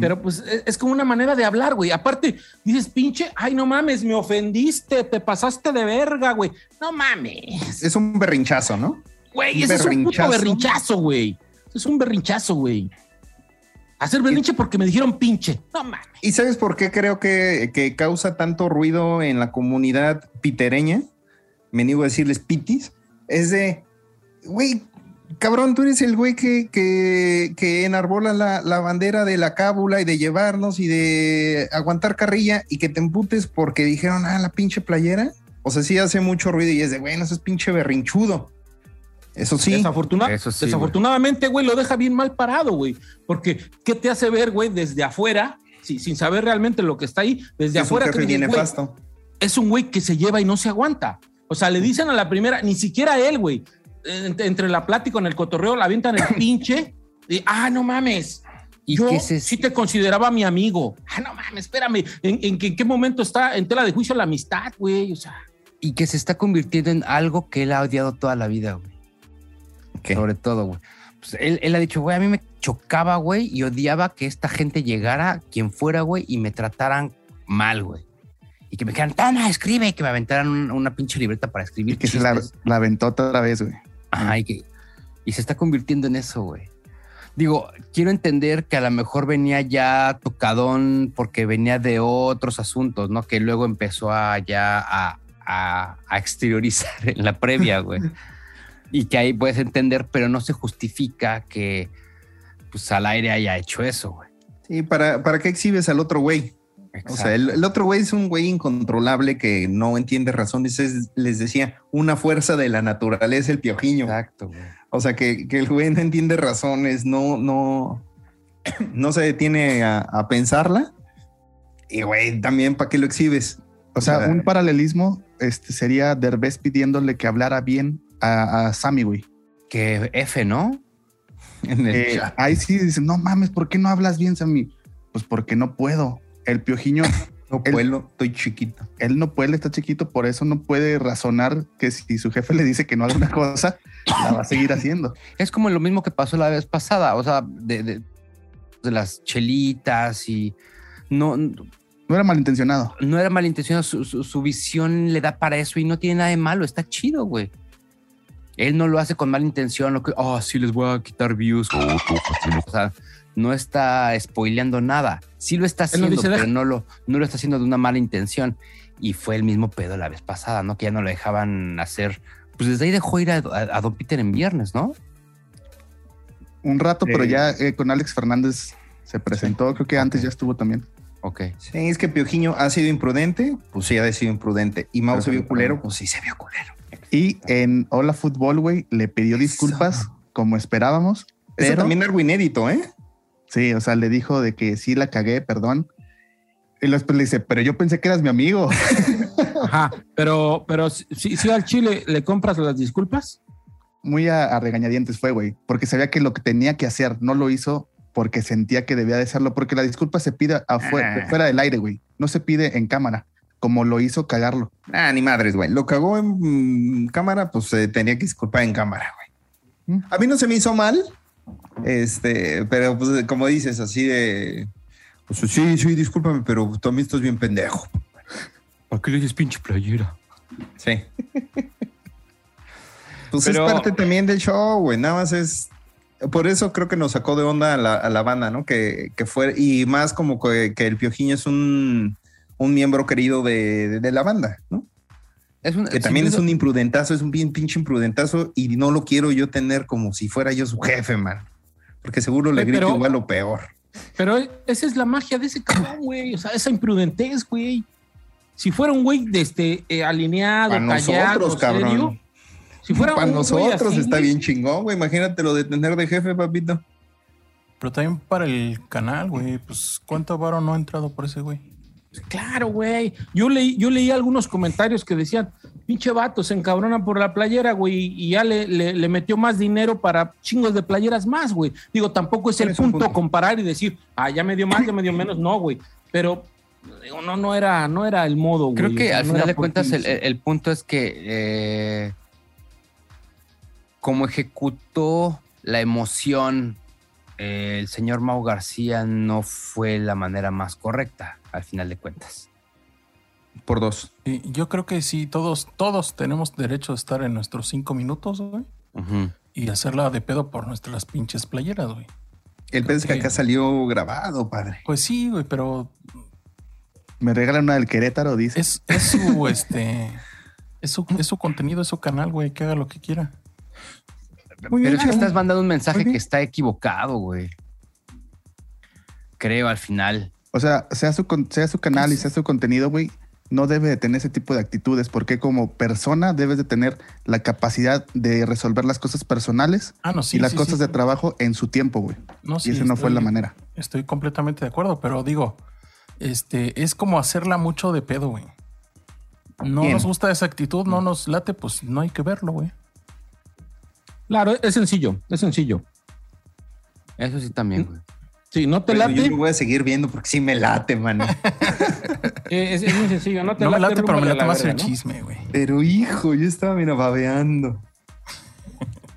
Speaker 2: Pero pues es, es como una manera de hablar, güey. Aparte, dices, pinche, ay, no mames, me ofendiste, te pasaste de verga, güey. No mames.
Speaker 1: Es un berrinchazo, ¿no?
Speaker 2: Güey, ese es un puto
Speaker 1: berrinchazo.
Speaker 2: güey. Es un berrinchazo, güey. Hacer berrinche porque me dijeron pinche. No.
Speaker 1: ¿Y sabes por qué creo que, que causa tanto ruido en la comunidad pitereña? Me niego a decirles pitis. Es de, güey, cabrón, tú eres el güey que, que, enarbola la, la bandera de la cábula y de llevarnos y de aguantar carrilla y que te emputes porque dijeron, ah, la pinche playera. O sea, sí hace mucho ruido y es de, bueno, eso es pinche berrinchudo. Eso sí.
Speaker 2: Desafortuna-
Speaker 3: Eso sí,
Speaker 2: desafortunadamente, güey, lo deja bien mal parado, güey. Porque, ¿qué te hace ver, güey, desde afuera, sí, sin saber realmente lo que está ahí, desde
Speaker 1: es
Speaker 2: afuera, dices, güey, es un güey que se lleva y no se aguanta. O sea, le dicen a la primera, ni siquiera él, güey. Ent- Entre la plática en el cotorreo, la avientan el pinche. Y, ah, no mames.
Speaker 3: Y
Speaker 2: Yo
Speaker 3: se-
Speaker 2: sí te consideraba mi amigo. Ah, no mames, espérame. ¿En, en qué momento está en tela de juicio la amistad, güey? O sea,
Speaker 3: Y que se está convirtiendo en algo que él ha odiado toda la vida, güey.
Speaker 1: ¿Qué?
Speaker 3: Sobre todo, güey. Pues él, él ha dicho, güey, a mí me chocaba, güey, y odiaba que esta gente llegara, quien fuera, güey, y me trataran mal, güey. Y que me dijeran, toma, escribe, y que me aventaran un- una pinche libreta para escribir.
Speaker 4: Y que se la aventó otra vez, güey.
Speaker 3: Ajá, y, que, y se está convirtiendo en eso, güey. Digo, quiero entender que a lo mejor venía ya tocadón porque venía de otros asuntos, ¿no? Que luego empezó a ya a, a- a exteriorizar en la previa, güey. y que ahí puedes entender, pero no se justifica que pues al aire haya hecho eso, güey.
Speaker 1: Sí, ¿para, ¿para qué exhibes al otro güey? O sea, el, el otro güey es un güey incontrolable que no entiende razones. Es, les decía, una fuerza de la naturaleza, el piojiño.
Speaker 3: Exacto, güey.
Speaker 1: O sea, que, que el güey no entiende razones, no, no, no se detiene a, a pensarla. Y güey, también, ¿para qué lo exhibes?
Speaker 4: O sea,
Speaker 1: O sea,
Speaker 4: un paralelismo este, sería Derbez pidiéndole que hablara bien a, a Sammy, güey.
Speaker 3: Que F, ¿no?
Speaker 1: En el
Speaker 4: Eh,
Speaker 1: chat.
Speaker 4: ahí sí dicen, no mames, ¿por qué no hablas bien, Sammy? Pues porque no puedo. El piojiño,
Speaker 1: No puedo, estoy chiquito.
Speaker 4: él no puede, está chiquito, por eso no puede razonar que si su jefe le dice que no haga una cosa, la va a seguir haciendo.
Speaker 3: Es como lo mismo que pasó la vez pasada, o sea, de, de- de las chelitas y no,
Speaker 4: No era malintencionado.
Speaker 3: no era malintencionado, su, su- su visión le da para eso y no tiene nada de malo, está chido, güey. Él no lo hace con mala intención, lo que, oh, sí les voy a quitar views. O sea, no está spoileando nada. Sí lo está
Speaker 2: no
Speaker 3: haciendo,
Speaker 2: dice,
Speaker 3: pero no lo, no lo está haciendo de una mala intención. Y fue el mismo pedo la vez pasada, ¿no? Que ya no lo dejaban hacer. Pues desde ahí dejó ir a, a- a Don Peter en viernes, ¿no?
Speaker 4: Un rato, pero ya eh, con Alex Fernández se presentó. Creo que antes ya estuvo también.
Speaker 3: Ok.
Speaker 1: Sí, es que Piojiño ha sido imprudente, pues sí ha sido imprudente. Y Mau se vio culero, pues sí se vio culero.
Speaker 4: Y en Hola Fútbol, güey, le pidió disculpas como esperábamos.
Speaker 1: Eso
Speaker 4: Pero,
Speaker 1: también algo inédito, ¿eh?
Speaker 4: sí, o sea, le dijo de que sí la cagué, perdón. Y después le dice, pero yo pensé que eras mi amigo.
Speaker 2: Ajá, pero, pero si, si al Chile le compras las disculpas,
Speaker 4: Muy a, a regañadientes fue, güey, porque sabía que lo que tenía que hacer no lo hizo porque sentía que debía de hacerlo, porque la disculpa se pide afuera,
Speaker 1: Ah.
Speaker 4: fuera del aire, güey. No se pide en cámara, como lo hizo cagarlo.
Speaker 1: Ah, ni madres, güey. Lo cagó en mm, cámara, pues se tenía que disculpar en cámara, güey.
Speaker 4: Mm.
Speaker 1: A mí no se me hizo mal, este, pero pues como dices, así de, pues sí, sí, discúlpame, pero también estás bien pendejo.
Speaker 3: ¿Para qué le dices pinche playera?
Speaker 1: Sí. pues
Speaker 3: Pero-
Speaker 1: es parte también del show, güey. Nada más es. Por eso creo que nos sacó de onda a la, a la banda, ¿no? Que, que fue. Y más como que, que el Piojiño es un, un miembro querido de, de- de la banda, ¿no?
Speaker 3: Es un,
Speaker 1: Que también es un imprudentazo, es un bien pinche imprudentazo y no lo quiero yo tener como si fuera yo su jefe, man. Porque seguro le grito igual lo peor.
Speaker 2: pero esa es la magia de ese cabrón, güey. O sea, esa imprudentez, güey. Si fuera un güey de este, eh, alineado,
Speaker 1: Para
Speaker 2: callado,
Speaker 1: nosotros, cabrón.
Speaker 2: serio, si fuera
Speaker 1: Para
Speaker 2: un
Speaker 1: nosotros
Speaker 2: así,
Speaker 1: está bien chingón, güey. Imagínate lo de tener de jefe, papito.
Speaker 5: Pero también para el canal, güey. Pues cuánto varo no ha entrado por ese güey.
Speaker 2: Claro, güey. Yo leí, yo leí algunos comentarios que decían, pinche vato, se encabrona por la playera, güey, y ya le, le- le metió más dinero para chingos de playeras más, güey. Digo, tampoco es el punto,
Speaker 1: punto.
Speaker 2: comparar y decir, ah, ya me dio más, ya me dio menos, no, güey. Pero digo, no, no era, no era el modo, güey.
Speaker 3: Creo
Speaker 2: O
Speaker 3: que
Speaker 2: sea,
Speaker 3: al
Speaker 2: no
Speaker 3: final de cuentas el punto es que eh, como ejecutó la emoción eh, el señor Mau García no fue la manera más correcta al final de cuentas.
Speaker 1: Por dos.
Speaker 5: Sí, yo creo que sí, todos, todos tenemos derecho a estar en nuestros cinco minutos, güey. Y hacerla de pedo por nuestras pinches playeras, güey.
Speaker 1: El pez que
Speaker 5: Ok.
Speaker 1: acá salió grabado, padre.
Speaker 5: Pues sí, güey, pero
Speaker 4: Me regalan una del Querétaro, dice.
Speaker 5: es, es su este. Es su, es su contenido, es su canal, güey, que haga lo que quiera.
Speaker 1: Muy
Speaker 3: Pero
Speaker 1: bien,
Speaker 3: es que estás mandando un mensaje que está equivocado, güey. Creo al final.
Speaker 4: O sea, sea su, sea su canal y sea su contenido, güey, no debe de tener ese tipo de actitudes, porque como persona debes de tener la capacidad de resolver las cosas personales
Speaker 5: Ah, no, sí.
Speaker 4: y las
Speaker 5: sí,
Speaker 4: cosas
Speaker 5: sí.
Speaker 4: de trabajo en su tiempo, güey.
Speaker 5: No,
Speaker 4: y esa no fue la manera.
Speaker 5: Estoy completamente de acuerdo, pero digo, este, es como hacerla mucho de pedo, güey. No
Speaker 1: Bien.
Speaker 5: nos gusta esa actitud, no nos late, pues no hay que verlo, güey.
Speaker 2: Claro, es sencillo, es sencillo.
Speaker 3: Eso sí también, güey.
Speaker 2: Sí, no te
Speaker 1: Pero
Speaker 2: late.
Speaker 1: Yo lo voy a seguir viendo porque sí me late, mano.
Speaker 2: eh, Es, es muy sencillo. No te
Speaker 5: No me late, pero me late
Speaker 2: la
Speaker 5: más
Speaker 2: verga,
Speaker 5: el
Speaker 2: ¿no?
Speaker 5: chisme, güey.
Speaker 1: Pero hijo, yo estaba, mira, babeando.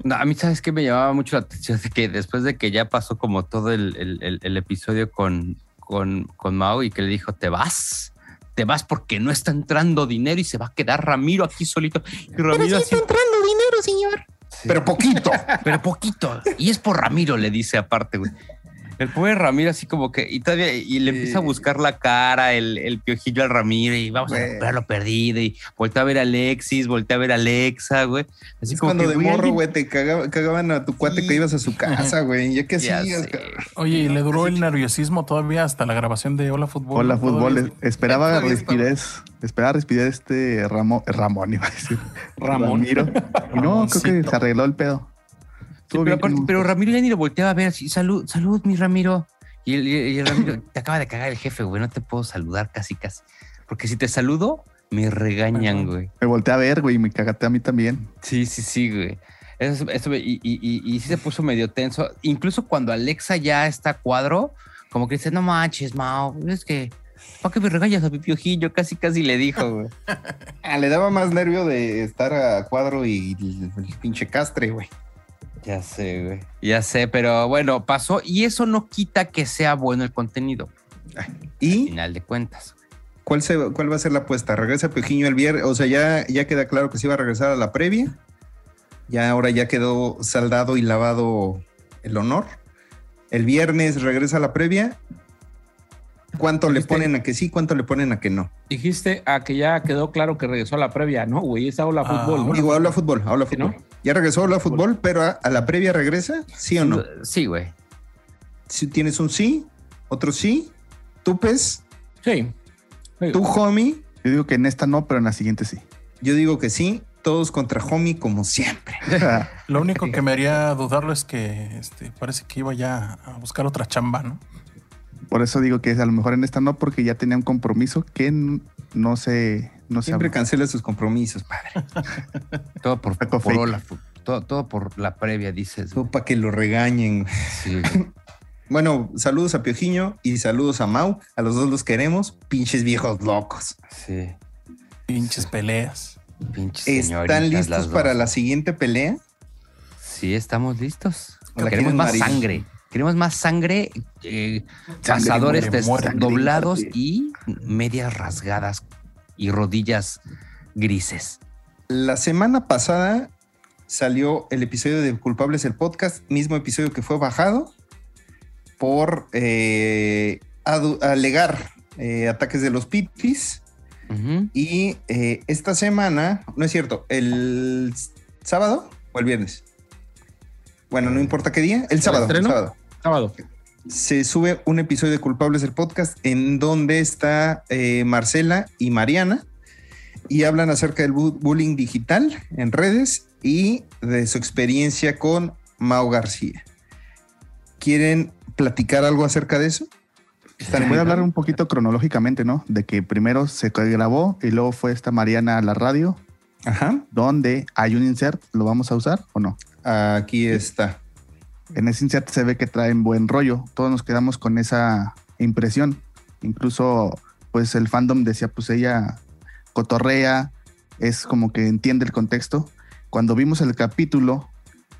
Speaker 3: No, a mí, ¿sabes qué? Me llamaba mucho la atención de que después de que ya pasó como todo el, el- el- el episodio con, con, con Mao y que le dijo, te vas, te vas porque no está entrando dinero y se va a quedar Ramiro aquí solito. Y Ramiro así,
Speaker 6: entrando dinero, señor.
Speaker 1: Pero poquito.
Speaker 3: pero poquito. Y es por Ramiro, le dice aparte, güey. El pobre Ramiro así como que, y todavía, y le empieza a buscar la cara, el, el piojillo al Ramiro, y vamos a
Speaker 1: Güey.
Speaker 3: recuperar lo perdido, y voltea a ver a Alexis, voltea a ver a Alexa, güey. Así
Speaker 1: Es
Speaker 3: como
Speaker 1: cuando
Speaker 3: que,
Speaker 1: de
Speaker 3: güey,
Speaker 1: morro, güey, te cagaba- cagaban a tu cuate
Speaker 3: Sí.
Speaker 1: que ibas a su casa, güey. Ya que
Speaker 3: Ya
Speaker 1: hacías?
Speaker 5: Oye, y le duró el nerviosismo todavía hasta la grabación de Hola Fútbol.
Speaker 4: Hola, fútbol. Es- Esperaba respirez. Esperaba respirez este Ramón. Ramón iba a decir.
Speaker 2: Ramón.
Speaker 4: Ramiro. Y no, creo que se arregló el pedo.
Speaker 3: Sí, pero, aparte- pero Ramiro ya ni lo volteaba a ver así, salud, salud, mi Ramiro. Y el, y el Ramiro, te acaba de cagar el jefe, güey, no te puedo saludar casi, casi. Porque si te saludo, me regañan, güey.
Speaker 4: Me volteé a ver, güey, y me cagaste a mí también.
Speaker 3: Sí, sí, sí, güey. Eso, eso- y, y, y, y sí se puso medio tenso. Incluso cuando Alexa ya está a cuadro, como que dice, no manches, Mao, es que, ¿para qué me regañas a mi piojillo? Casi, casi le dijo, güey.
Speaker 1: Ah, le daba más nervio de estar a cuadro y el, el pinche castre, güey.
Speaker 3: Ya sé, güey. Ya sé, pero bueno, pasó. Y eso no quita que sea bueno el contenido, al
Speaker 1: ¿Y
Speaker 3: final de cuentas.
Speaker 1: cuál, se, cuál va a ser la apuesta? ¿Regresa Piojiño el viernes? O sea, ya, ya queda claro que se iba a regresar a la previa. Ya ahora ya quedó saldado y lavado el honor. El viernes regresa a la previa. ¿Cuánto le ponen a que sí? ¿Cuánto le ponen a que no?
Speaker 2: Dijiste a que ya quedó claro que regresó a la previa. No, güey, es la
Speaker 5: Ah,
Speaker 2: fútbol, ¿no?
Speaker 1: Digo, habla fútbol, habla fútbol.
Speaker 2: ¿no?
Speaker 1: Ya regresó habla fútbol, pero a, a la previa regresa, ¿sí o no?
Speaker 3: Sí, güey.
Speaker 1: Si tienes un sí, otro sí, tú pez,
Speaker 2: Sí. Sí.
Speaker 1: tú homie,
Speaker 4: Yo digo que en esta no, pero en la siguiente sí.
Speaker 1: yo digo que sí, todos contra homie como siempre.
Speaker 5: Lo único que me haría dudarlo es que este, parece que iba ya a buscar otra chamba, ¿no?
Speaker 4: Por eso digo que a lo mejor en esta no, porque ya tenía un compromiso que no se. No
Speaker 1: Siempre cancela sus compromisos, padre.
Speaker 3: Todo por, todo, todo por la previa, dices.
Speaker 1: Tú para que lo regañen.
Speaker 3: Sí.
Speaker 1: Bueno, saludos a Piojiño y saludos a Mau. A los dos los queremos, pinches viejos locos.
Speaker 3: sí.
Speaker 5: Pinches peleas.
Speaker 3: Pinches
Speaker 1: ¿Están listos para la siguiente pelea?
Speaker 3: Sí, estamos listos.
Speaker 1: ¿La
Speaker 3: Queremos más sangre. Queremos más sangre, eh,
Speaker 4: Sangre,
Speaker 3: pasadores
Speaker 5: muere,
Speaker 3: des-
Speaker 5: muere.
Speaker 3: doblados y medias rasgadas y rodillas grises.
Speaker 1: La semana pasada salió el episodio de Culpables el Podcast, mismo episodio que fue bajado por eh, alegar eh, ataques de los pitis.
Speaker 3: Ujú.
Speaker 1: Y eh, esta semana, no es cierto, el sábado o el viernes. Bueno, no importa qué día, el sábado. El sábado.
Speaker 2: Sábado.
Speaker 1: Se sube un episodio de Culpables del Podcast en donde está eh, Marcela y Mariana y hablan acerca del bu- bullying digital en redes y de su experiencia con Mao García. ¿Quieren platicar algo acerca de eso?
Speaker 4: Voy a hablar un poquito cronológicamente, ¿no? De que primero se grabó y luego fue esta Mariana a la radio,
Speaker 1: Ajá,
Speaker 4: donde hay un insert. ¿Lo vamos a usar o no?
Speaker 1: aquí está.
Speaker 4: En ese insert se ve que traen buen rollo. Todos nos quedamos con esa impresión. Incluso, pues el fandom decía, pues ella cotorrea, es como que entiende el contexto. Cuando vimos el capítulo,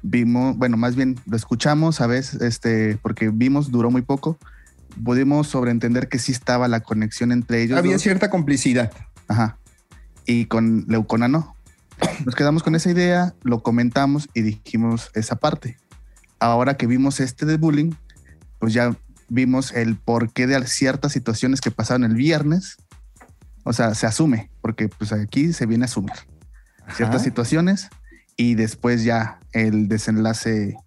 Speaker 4: vimos, bueno, más bien lo escuchamos a veces, este, porque vimos, duró muy poco. Pudimos sobreentender que sí estaba la conexión entre ellos.
Speaker 1: Había
Speaker 4: dos.
Speaker 1: cierta complicidad.
Speaker 4: Ajá. Y con Leucona no. Nos quedamos con esa idea, lo comentamos y dijimos esa parte. Ahora que vimos este de bullying, pues ya vimos el porqué de ciertas situaciones que pasaron el viernes. O sea, se asume, porque pues aquí se viene a asumir ciertas situaciones y después ya el desenlace,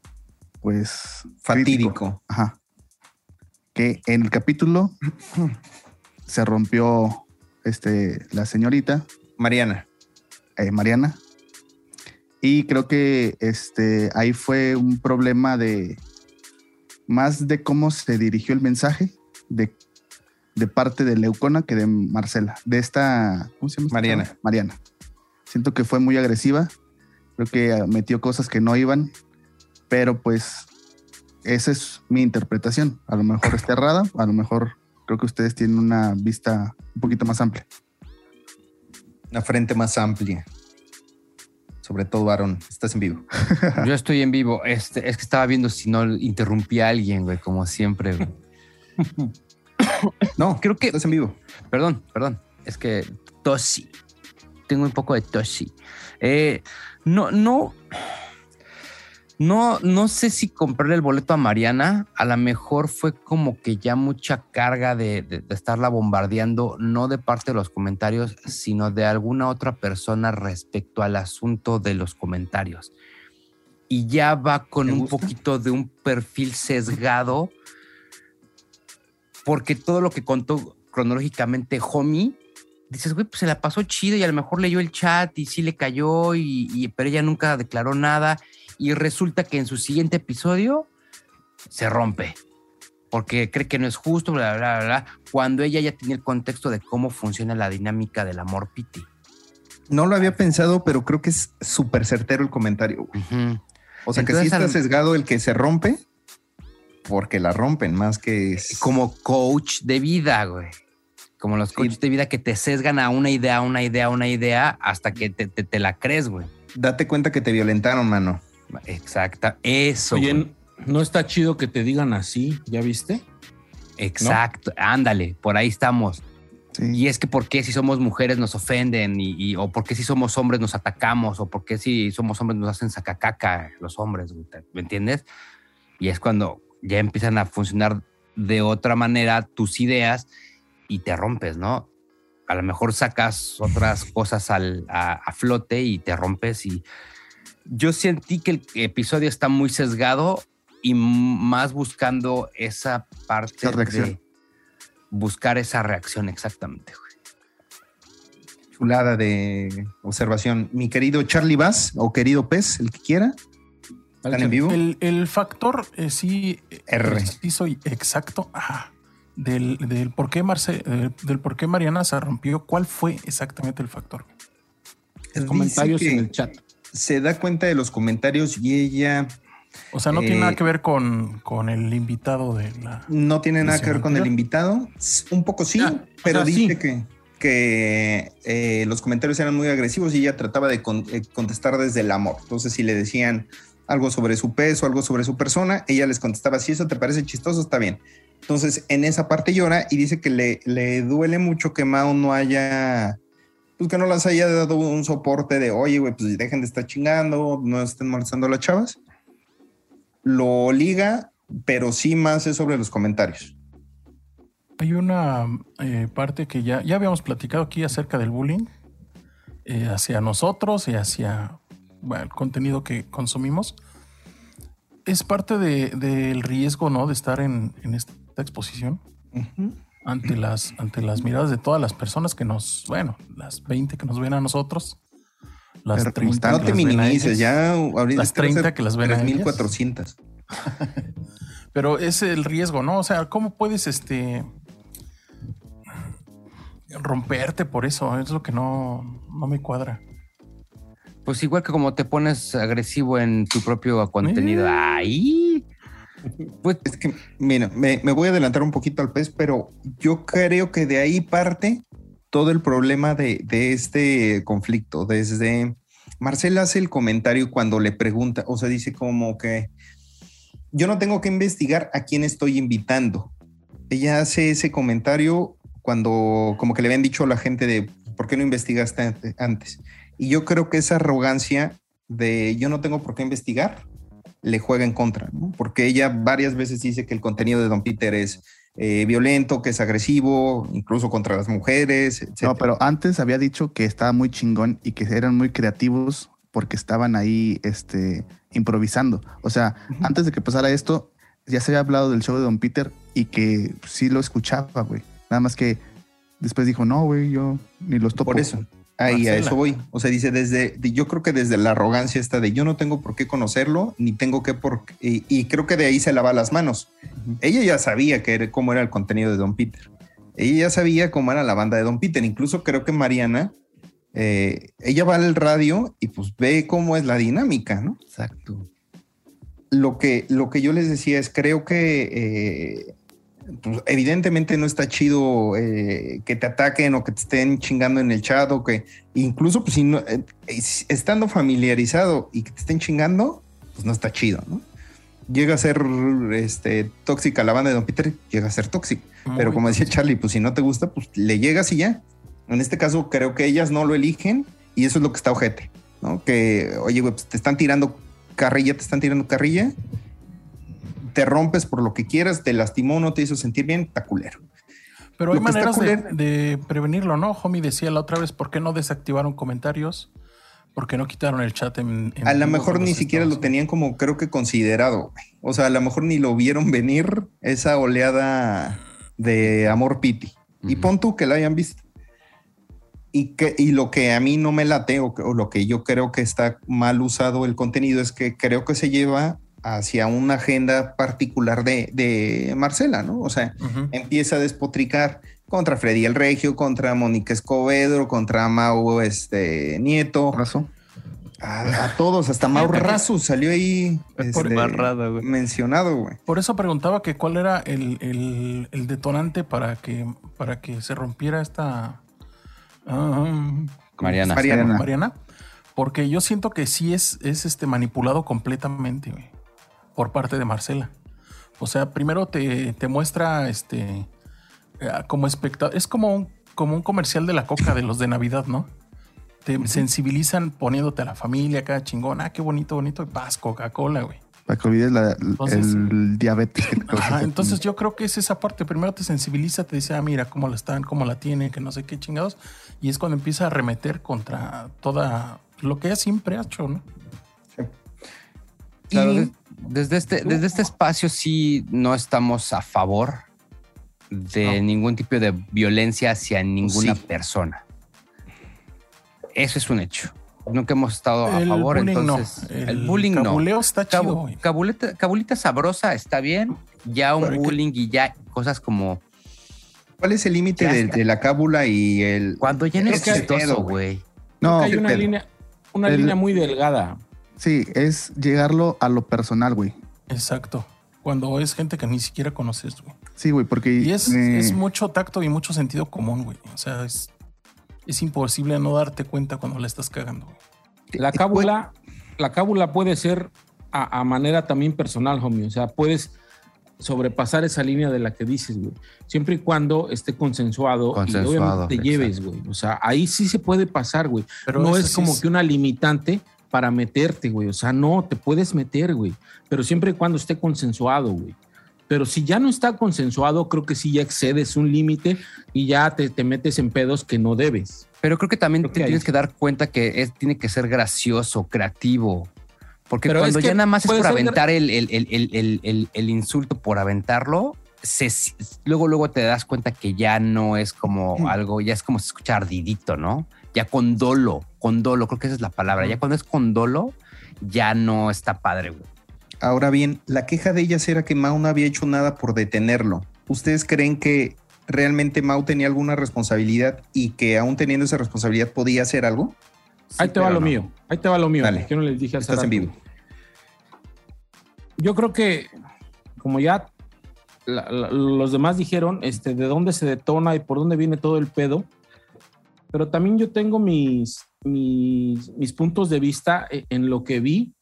Speaker 4: pues... crítico.
Speaker 1: Fatídico.
Speaker 4: Ajá. Que en el capítulo se rompió este, la señorita
Speaker 1: Mariana.
Speaker 4: eh, Mariana. Y creo que este, ahí fue un problema de más de cómo se dirigió el mensaje de, de parte de Leucona que de Marcela, de esta, ¿cómo se llama?
Speaker 1: Mariana.
Speaker 4: Mariana. Siento que fue muy agresiva, creo que metió cosas que no iban, pero pues esa es mi interpretación. A lo mejor está errada, a lo mejor creo que ustedes tienen una vista un poquito más amplia.
Speaker 1: Una frente más amplia. Sobre todo, varón. Estás en vivo.
Speaker 3: Yo estoy en vivo. Este, es que estaba viendo si no interrumpí a alguien, güey, como siempre, güey.
Speaker 1: No,
Speaker 3: Creo que-
Speaker 1: estás en vivo.
Speaker 3: Perdón, perdón. Es que tosi. Tengo un poco de tosi. Eh, no, no. No, no sé si comprarle el boleto a Mariana. A lo mejor fue como que ya mucha carga de, de- de estarla bombardeando, no de parte de los comentarios, sino de alguna otra persona respecto al asunto de los comentarios. Y ya va con
Speaker 1: ¿Te
Speaker 3: un
Speaker 1: gusta?
Speaker 3: poquito de un perfil sesgado, porque todo lo que contó cronológicamente Homie, dices, güey, pues se la pasó chido y a lo mejor leyó el chat y sí le cayó, y, y- pero ella nunca declaró nada. Y resulta que en su siguiente episodio se rompe porque cree que no es justo, bla, bla, bla, bla, cuando ella ya tenía el contexto de cómo funciona la dinámica del amor piti.
Speaker 1: No lo había pensado, pero creo que es súper certero el comentario. O sea, que
Speaker 3: Entonces,
Speaker 1: sí está sesgado el que se rompe porque la rompen más que es-
Speaker 3: Como coach de vida, güey. Como los coaches de vida que te sesgan a una idea, una idea, una idea, hasta que te, te- te la crees, güey.
Speaker 1: Date cuenta que te violentaron, mano.
Speaker 3: Exacta. Eso.
Speaker 2: Oye,
Speaker 3: güey.
Speaker 2: no está chido que te digan así, ¿ya viste?
Speaker 3: Exacto. Ándale, por ahí estamos.
Speaker 4: Sí.
Speaker 3: Y es que por qué si somos mujeres nos ofenden y, y- o por qué si somos hombres nos atacamos o por qué si somos hombres nos hacen sacacaca los hombres, güey, ¿me entiendes? Y es cuando ya empiezan a funcionar de otra manera tus ideas y te rompes, ¿no? A lo mejor sacas otras cosas al- a, a flote y te rompes y yo sentí que el episodio está muy sesgado y más buscando esa parte
Speaker 4: Esa reacción.
Speaker 3: de buscar esa reacción exactamente. güey.
Speaker 1: Chulada de observación. Mi querido Charlie Bass o querido Pez, el que quiera. ¿Están en vivo?
Speaker 5: El, el factor eh, sí
Speaker 1: R.
Speaker 5: preciso y exacto ah, del, del por qué Marce, del, del por qué Mariana se rompió. ¿Cuál fue exactamente el factor?
Speaker 2: Comentarios
Speaker 1: que
Speaker 2: en el chat.
Speaker 1: Se da cuenta de los comentarios y ella
Speaker 5: O sea, no
Speaker 1: Eh,
Speaker 5: tiene nada que ver con, con el invitado de la.
Speaker 1: no tiene nada
Speaker 5: ¿Ese
Speaker 1: que ver con el invitado. Un poco sí,
Speaker 2: Ah,
Speaker 1: pero
Speaker 2: sea,
Speaker 1: dice
Speaker 2: sí.
Speaker 1: que, que eh, los comentarios eran muy agresivos y ella trataba de con- eh, contestar desde el amor. Entonces, si le decían algo sobre su peso, algo sobre su persona, ella les contestaba, si eso te parece chistoso, está bien. Entonces, en esa parte llora y dice que le, le duele mucho que Mao no haya, pues que no las haya dado un soporte de, oye, güey, pues dejen de estar chingando, no estén molestando a las chavas. Lo liga, pero sí más es sobre los comentarios.
Speaker 5: Hay una eh, parte que ya, ya habíamos platicado aquí acerca del bullying eh, hacia nosotros y hacia bueno, el contenido que consumimos. Es parte de- del riesgo, ¿no? De estar en, en esta exposición ante las, ante las miradas de todas las personas que nos, bueno, las 20 que nos ven a nosotros. Las
Speaker 4: Pero como
Speaker 5: 30
Speaker 4: están,
Speaker 1: No
Speaker 5: que
Speaker 1: te
Speaker 5: las ven a
Speaker 1: minimices,
Speaker 5: ellas.
Speaker 1: ya ahorita
Speaker 5: Las
Speaker 1: este va a
Speaker 5: 30
Speaker 1: ser
Speaker 5: que las ven a ellas.
Speaker 1: 3400.
Speaker 5: Pero es el riesgo, ¿no? O sea, ¿cómo puedes este romperte por eso? Es lo que no, no me cuadra.
Speaker 3: Pues igual que como te pones agresivo en tu propio contenido.
Speaker 5: Eh.
Speaker 3: Ahí. Pues
Speaker 1: Es que, mira, me, voy a adelantar un poquito al pez, pero yo creo que de ahí parte todo el problema de, de este conflicto. Desde Marcela hace el comentario cuando le pregunta, o sea, dice como que yo no tengo que investigar a quién estoy invitando. Ella hace ese comentario cuando como que le habían dicho a la gente de por qué no investigaste ante- antes. Y yo creo que esa arrogancia de yo no tengo por qué investigar le juega en contra, ¿no? Porque ella varias veces dice que el contenido de Don Peter es eh, violento, que es agresivo, incluso contra las mujeres, etc.
Speaker 4: No, pero antes había dicho que estaba muy chingón y que eran muy creativos porque estaban ahí este, improvisando. O sea, antes de que pasara esto, ya se había hablado del show de Don Peter y que sí lo escuchaba, güey. Nada más que después dijo, no, güey, yo ni los topo.
Speaker 1: Por eso. Ahí a eso voy. O sea, dice desde, de- yo creo que desde la arrogancia esta de yo no tengo por qué conocerlo, ni tengo que por y, y creo que de ahí se lava las manos. Ella ya sabía que era, cómo era el contenido de Don Peter. Ella ya sabía cómo era la banda de Don Peter. Incluso creo que Mariana, eh, ella va al radio y pues ve cómo es la dinámica, ¿no?
Speaker 3: Exacto.
Speaker 1: lo que, lo que yo les decía es, creo que eh, pues, evidentemente no está chido eh, que te ataquen o que te estén chingando en el chat o que incluso pues, si no, eh, es- estando familiarizado y que te estén chingando, pues no está chido, ¿no? Llega a ser este, tóxica la banda de Don Peter, llega a ser tóxica. Pero como decía Charlie, pues si no te gusta, pues le llegas y ya. En este caso, creo que ellas no lo eligen y eso es lo que está ojete, ¿no? Que, oye, güey, pues te están tirando carrilla, te están tirando carrilla, te rompes por lo que quieras, te lastimó, no te hizo sentir bien, está culero.
Speaker 5: Pero hay
Speaker 1: Lo está
Speaker 5: maneras de,
Speaker 1: culero-
Speaker 5: de prevenirlo, ¿no? Homie decía la otra vez, ¿por qué no desactivaron comentarios? ¿Por qué no quitaron el chat en... en
Speaker 1: A lo mejor ni siquiera lo tenían como, creo que considerado. O sea, a lo mejor ni lo vieron venir esa oleada de amor piti. Y
Speaker 3: Ujú.
Speaker 1: pon tú que la hayan visto. Y, que, y lo que a mí no me late o, o lo que yo creo que está mal usado el contenido es que creo que se lleva hacia una agenda particular de, de Marcela, ¿no? O sea, empieza a despotricar contra Freddy el Regio, contra Mónica Escobedo, contra Mau este, Nieto,
Speaker 4: Razo.
Speaker 1: a, a todos, hasta Mau Razu salió ahí
Speaker 5: Por-
Speaker 1: este,
Speaker 3: Barrada, güey.
Speaker 1: mencionado, güey.
Speaker 5: Por eso preguntaba que cuál era el, el- el detonante para que, para que se rompiera esta... ah,
Speaker 3: Mariana.
Speaker 1: Mariana.
Speaker 5: Mariana. Porque yo siento que sí es, es este manipulado completamente güey, por parte de Marcela. O sea, primero te, te muestra este eh, como espectador. Es como un, como un comercial de la coca de los de Navidad, ¿no? Te sensibilizan poniéndote a la familia, cada chingón. Ah, qué bonito, bonito. Y paz, Coca-Cola, güey.
Speaker 4: Para que olvides la-
Speaker 5: Entonces-
Speaker 4: el diabetes que te causa.
Speaker 5: Ajá, entonces yo creo que es esa parte. Primero te sensibiliza, te dice, ah, mira cómo la están, cómo la tiene, que no sé qué chingados. Y es cuando empieza a arremeter contra toda lo que ella siempre ha hecho, ¿no?
Speaker 3: Claro,
Speaker 1: Y-
Speaker 3: desde, este, desde este espacio sí no estamos a favor de
Speaker 5: No.
Speaker 3: ningún tipo de violencia hacia ninguna
Speaker 1: Sí.
Speaker 3: persona. Eso es un hecho. Nunca hemos estado a
Speaker 5: El
Speaker 3: favor,
Speaker 5: bullying no.
Speaker 3: entonces.
Speaker 5: El
Speaker 3: El, bullying no.
Speaker 5: cabuleo está chido,
Speaker 3: cabuleta, cabulita sabrosa está bien. Ya un
Speaker 5: Pero hay que-
Speaker 3: bullying y ya cosas como
Speaker 1: ¿Cuál es el límite de, la cábula y el...
Speaker 3: cuando ya no es chistoso, güey.
Speaker 4: No,
Speaker 2: hay una
Speaker 1: pedo.
Speaker 2: línea, una
Speaker 4: El-
Speaker 2: línea muy delgada.
Speaker 4: Sí, es llegarlo a lo personal, güey.
Speaker 5: Exacto. Cuando es gente que ni siquiera conoces, güey.
Speaker 4: Sí, güey, porque...
Speaker 5: Y es,
Speaker 4: eh,
Speaker 5: es mucho tacto y mucho sentido común, güey. O sea, es, es imposible no darte cuenta cuando la estás cagando, güey.
Speaker 2: La cábula, la cábula puede ser a, a manera también personal, homie. O sea, puedes sobrepasar esa línea de la que dices, güey. Siempre y cuando esté consensuado,
Speaker 3: Consensuado,
Speaker 2: y obviamente te
Speaker 3: exacto.
Speaker 2: lleves, güey. O sea, ahí sí se puede pasar, güey.
Speaker 5: Pero
Speaker 2: no es
Speaker 5: sí
Speaker 2: como
Speaker 5: es-
Speaker 2: que una limitante para meterte, güey. O sea, no, te puedes meter, güey. Pero siempre y cuando esté consensuado, güey. Pero si ya no está consensuado, creo que sí ya excedes un límite y ya te, te metes en pedos que no debes.
Speaker 3: Pero creo que también
Speaker 2: Creo
Speaker 3: te
Speaker 2: que
Speaker 3: tienes que dar cuenta que es, tiene que ser gracioso, creativo. Porque
Speaker 2: Pero
Speaker 3: cuando ya nada más es por aventar el, el- el- el- el- el- el insulto por aventarlo, se- luego, luego te das cuenta que ya no es como algo, ya es como escuchar ardidito, ¿no? Ya con dolo, con dolo, creo que esa es la palabra. Ya cuando es con dolo, ya no está padre, güey.
Speaker 1: Ahora bien, la queja de ellas era que Mau no había hecho nada por detenerlo. ¿Ustedes creen que realmente Mau tenía alguna responsabilidad y que aún teniendo esa responsabilidad podía hacer algo?
Speaker 2: Ahí te va lo
Speaker 3: no.
Speaker 2: mío. Ahí te va lo mío.
Speaker 1: Dale.
Speaker 2: Que no les dije hace
Speaker 1: Estás en vivo.
Speaker 2: Yo creo que, como ya la- la- los demás dijeron, este, de dónde se detona y por dónde viene todo el pedo. Pero también yo tengo mis, mis, mis puntos de vista e- en lo que vi.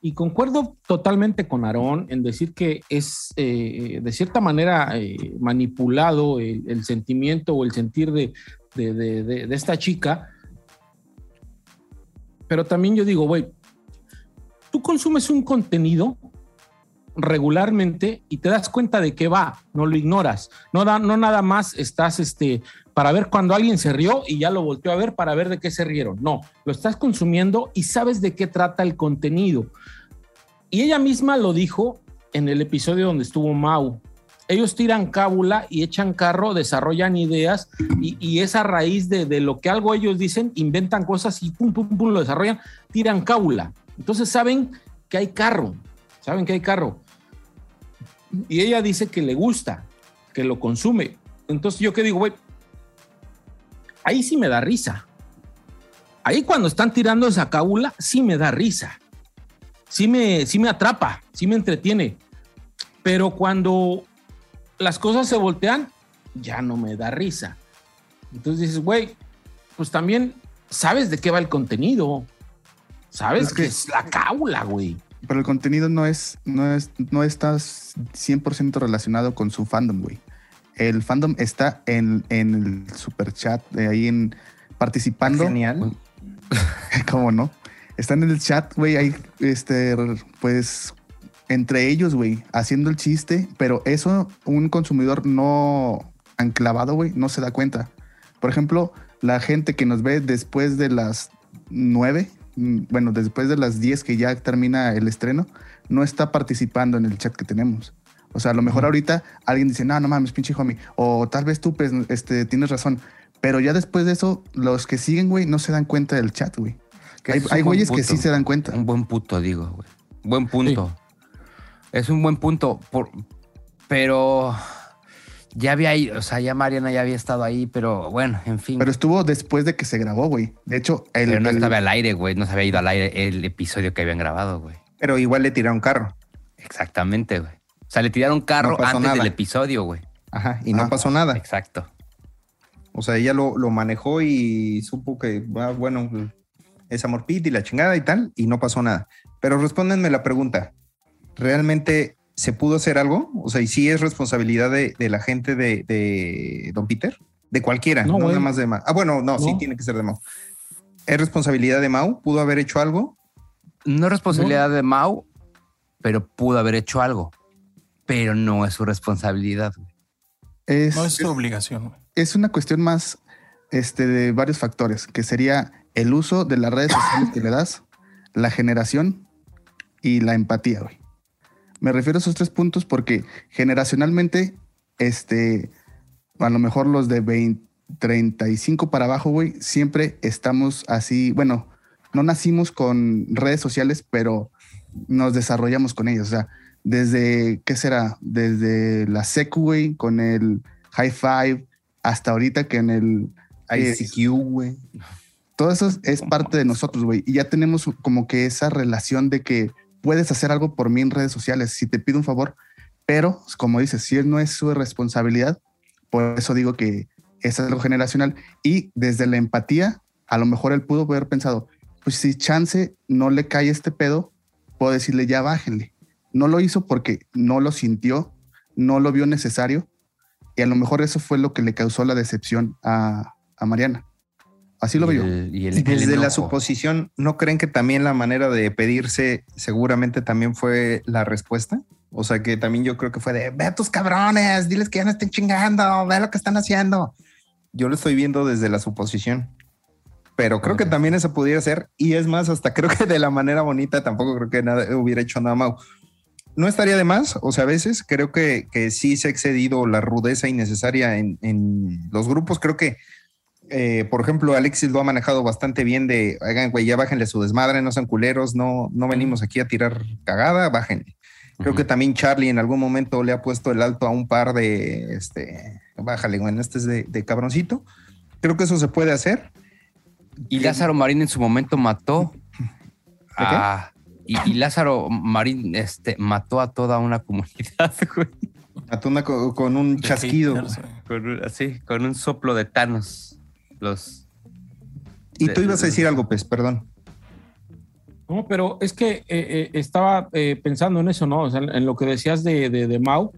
Speaker 2: Y concuerdo totalmente con Aarón en decir que es eh, de cierta manera eh, manipulado el, sentimiento o el sentir de, de- de- esta chica. Pero también yo digo, güey, tú consumes un contenido regularmente y te das cuenta de qué va, no lo ignoras. No, da, no nada más estás este, para ver cuando alguien se rió y ya lo volteó a ver para ver de qué se rieron. No, lo estás consumiendo y sabes de qué trata el contenido. Y ella misma lo dijo en el episodio donde estuvo Mau. Ellos tiran cábula y echan carro, desarrollan ideas y, y es a raíz de, de, lo que algo ellos dicen, inventan cosas y pum, pum, pum, lo desarrollan, tiran cábula. Entonces saben que hay carro, saben que hay carro. Y ella dice que le gusta, que lo consume. Entonces yo qué digo, güey, ahí sí me da risa. Ahí cuando están tirando esa cábula, sí me da risa. Sí me, sí me atrapa, sí me entretiene. Pero cuando las cosas se voltean, ya no me da risa. Entonces dices, güey, pues también sabes de qué va el contenido. Sabes es que, que es la cábula, güey.
Speaker 4: Pero el contenido no es, no es, no estás 100% relacionado con su fandom, güey. El fandom está en, en el super chat, de ahí en participando.
Speaker 1: Genial.
Speaker 4: ¿Cómo no? Están en el chat, güey, ahí, este, pues, entre ellos, güey, haciendo el chiste, pero eso un consumidor no anclavado, güey, no se da cuenta. Por ejemplo, la gente que nos ve después de las nueve, bueno, después de las 10 que ya termina el estreno, no está participando en el chat que tenemos. O sea, a lo mejor ahorita alguien dice, no, no mames, pinche homie. O tal vez tú, pues, este, tienes razón. Pero ya después de eso, los que siguen, güey, no se dan cuenta del chat, güey. Hay, hay güeyes que sí se dan cuenta.
Speaker 3: Un buen punto, digo, güey. Buen punto. Sí. Es un buen punto. Por, pero ya había ido, o sea, ya Mariana ya había estado ahí, pero bueno, en fin.
Speaker 4: Pero estuvo después de que se grabó, güey. De hecho,
Speaker 3: el, pero no el, estaba al aire, güey. No se había ido al aire el episodio que habían grabado, güey.
Speaker 1: Pero igual le tiraron carro.
Speaker 3: Exactamente, güey. O sea, le tiraron carro no antes nada. del episodio, güey.
Speaker 1: Ajá, y no ah, pasó nada.
Speaker 3: Exacto.
Speaker 1: O sea, ella lo, lo manejó y supo que, ah, bueno, es amor pit y la chingada y tal, y no pasó nada. Pero respóndenme la pregunta. ¿Realmente se pudo hacer algo? O sea, ¿y si es responsabilidad de, de la gente de, de, Don Peter? De cualquiera, no, no nada más de Mau. Ah, bueno, no, no, sí tiene que ser de Mau. ¿Es responsabilidad de Mau? ¿Pudo haber hecho algo?
Speaker 3: No es responsabilidad de Mau, pero pudo haber hecho algo. Pero no es su responsabilidad.
Speaker 5: Es, no es su obligación.
Speaker 4: Es una cuestión más este, de varios factores, que sería el uso de las redes sociales que le das, la generación y la empatía, güey. Me refiero a esos tres puntos porque generacionalmente, este, a lo mejor los de 20, 35 para abajo, güey, siempre estamos así, bueno, no nacimos con redes sociales, pero nos desarrollamos con ellas. O sea, desde, ¿qué será? Desde la secu, güey, con el high five, hasta ahorita que en el
Speaker 1: ICQ, güey.
Speaker 4: Todo eso es parte de nosotros, güey. Y ya tenemos como que esa relación de que puedes hacer algo por mí en redes sociales si te pido un favor. Pero, como dices, si no es su responsabilidad, por eso digo que es algo generacional. Y desde la empatía, a lo mejor él pudo haber pensado, pues si chance no le cae este pedo, puedo decirle ya bájenle. No lo hizo porque no lo sintió, no lo vio necesario. Y a lo mejor eso fue lo que le causó la decepción a, a Mariana. Así lo veo.
Speaker 1: Y, y, desde la suposición, ¿no creen que también la manera de pedirse seguramente también fue la respuesta? O sea que también yo creo que fue de, ve a tus cabrones, diles que ya no estén chingando, ve lo que están haciendo. Yo lo estoy viendo desde la suposición. Pero creo okay. que también eso pudiera ser. Y es más, hasta creo que de la manera bonita tampoco creo que nada, hubiera hecho nada mal. No estaría de más, o sea, a veces creo que, que sí se ha excedido la rudeza innecesaria en, en los grupos. Creo que eh, por ejemplo, Alexis lo ha manejado bastante bien de, oigan, güey, ya bájenle su desmadre, no sean culeros, no, no venimos aquí a tirar cagada, bájenle. Creo uh -huh. que también Charlie en algún momento le ha puesto el alto a un par de, este, bájale, bueno, este es de, de cabroncito. Creo que eso se puede hacer.
Speaker 3: Y Lázaro Marín en su momento mató a... Y, y, Lázaro Marín este, mató a toda una comunidad, güey.
Speaker 1: Mató una, con un chasquido.
Speaker 3: Con, así, con un soplo de Thanos los...
Speaker 1: Y tú ibas a decir algo, pues, perdón.
Speaker 2: No, pero es que eh, eh, estaba eh, pensando en eso, ¿no? O sea, en lo que decías de, de, de Mau.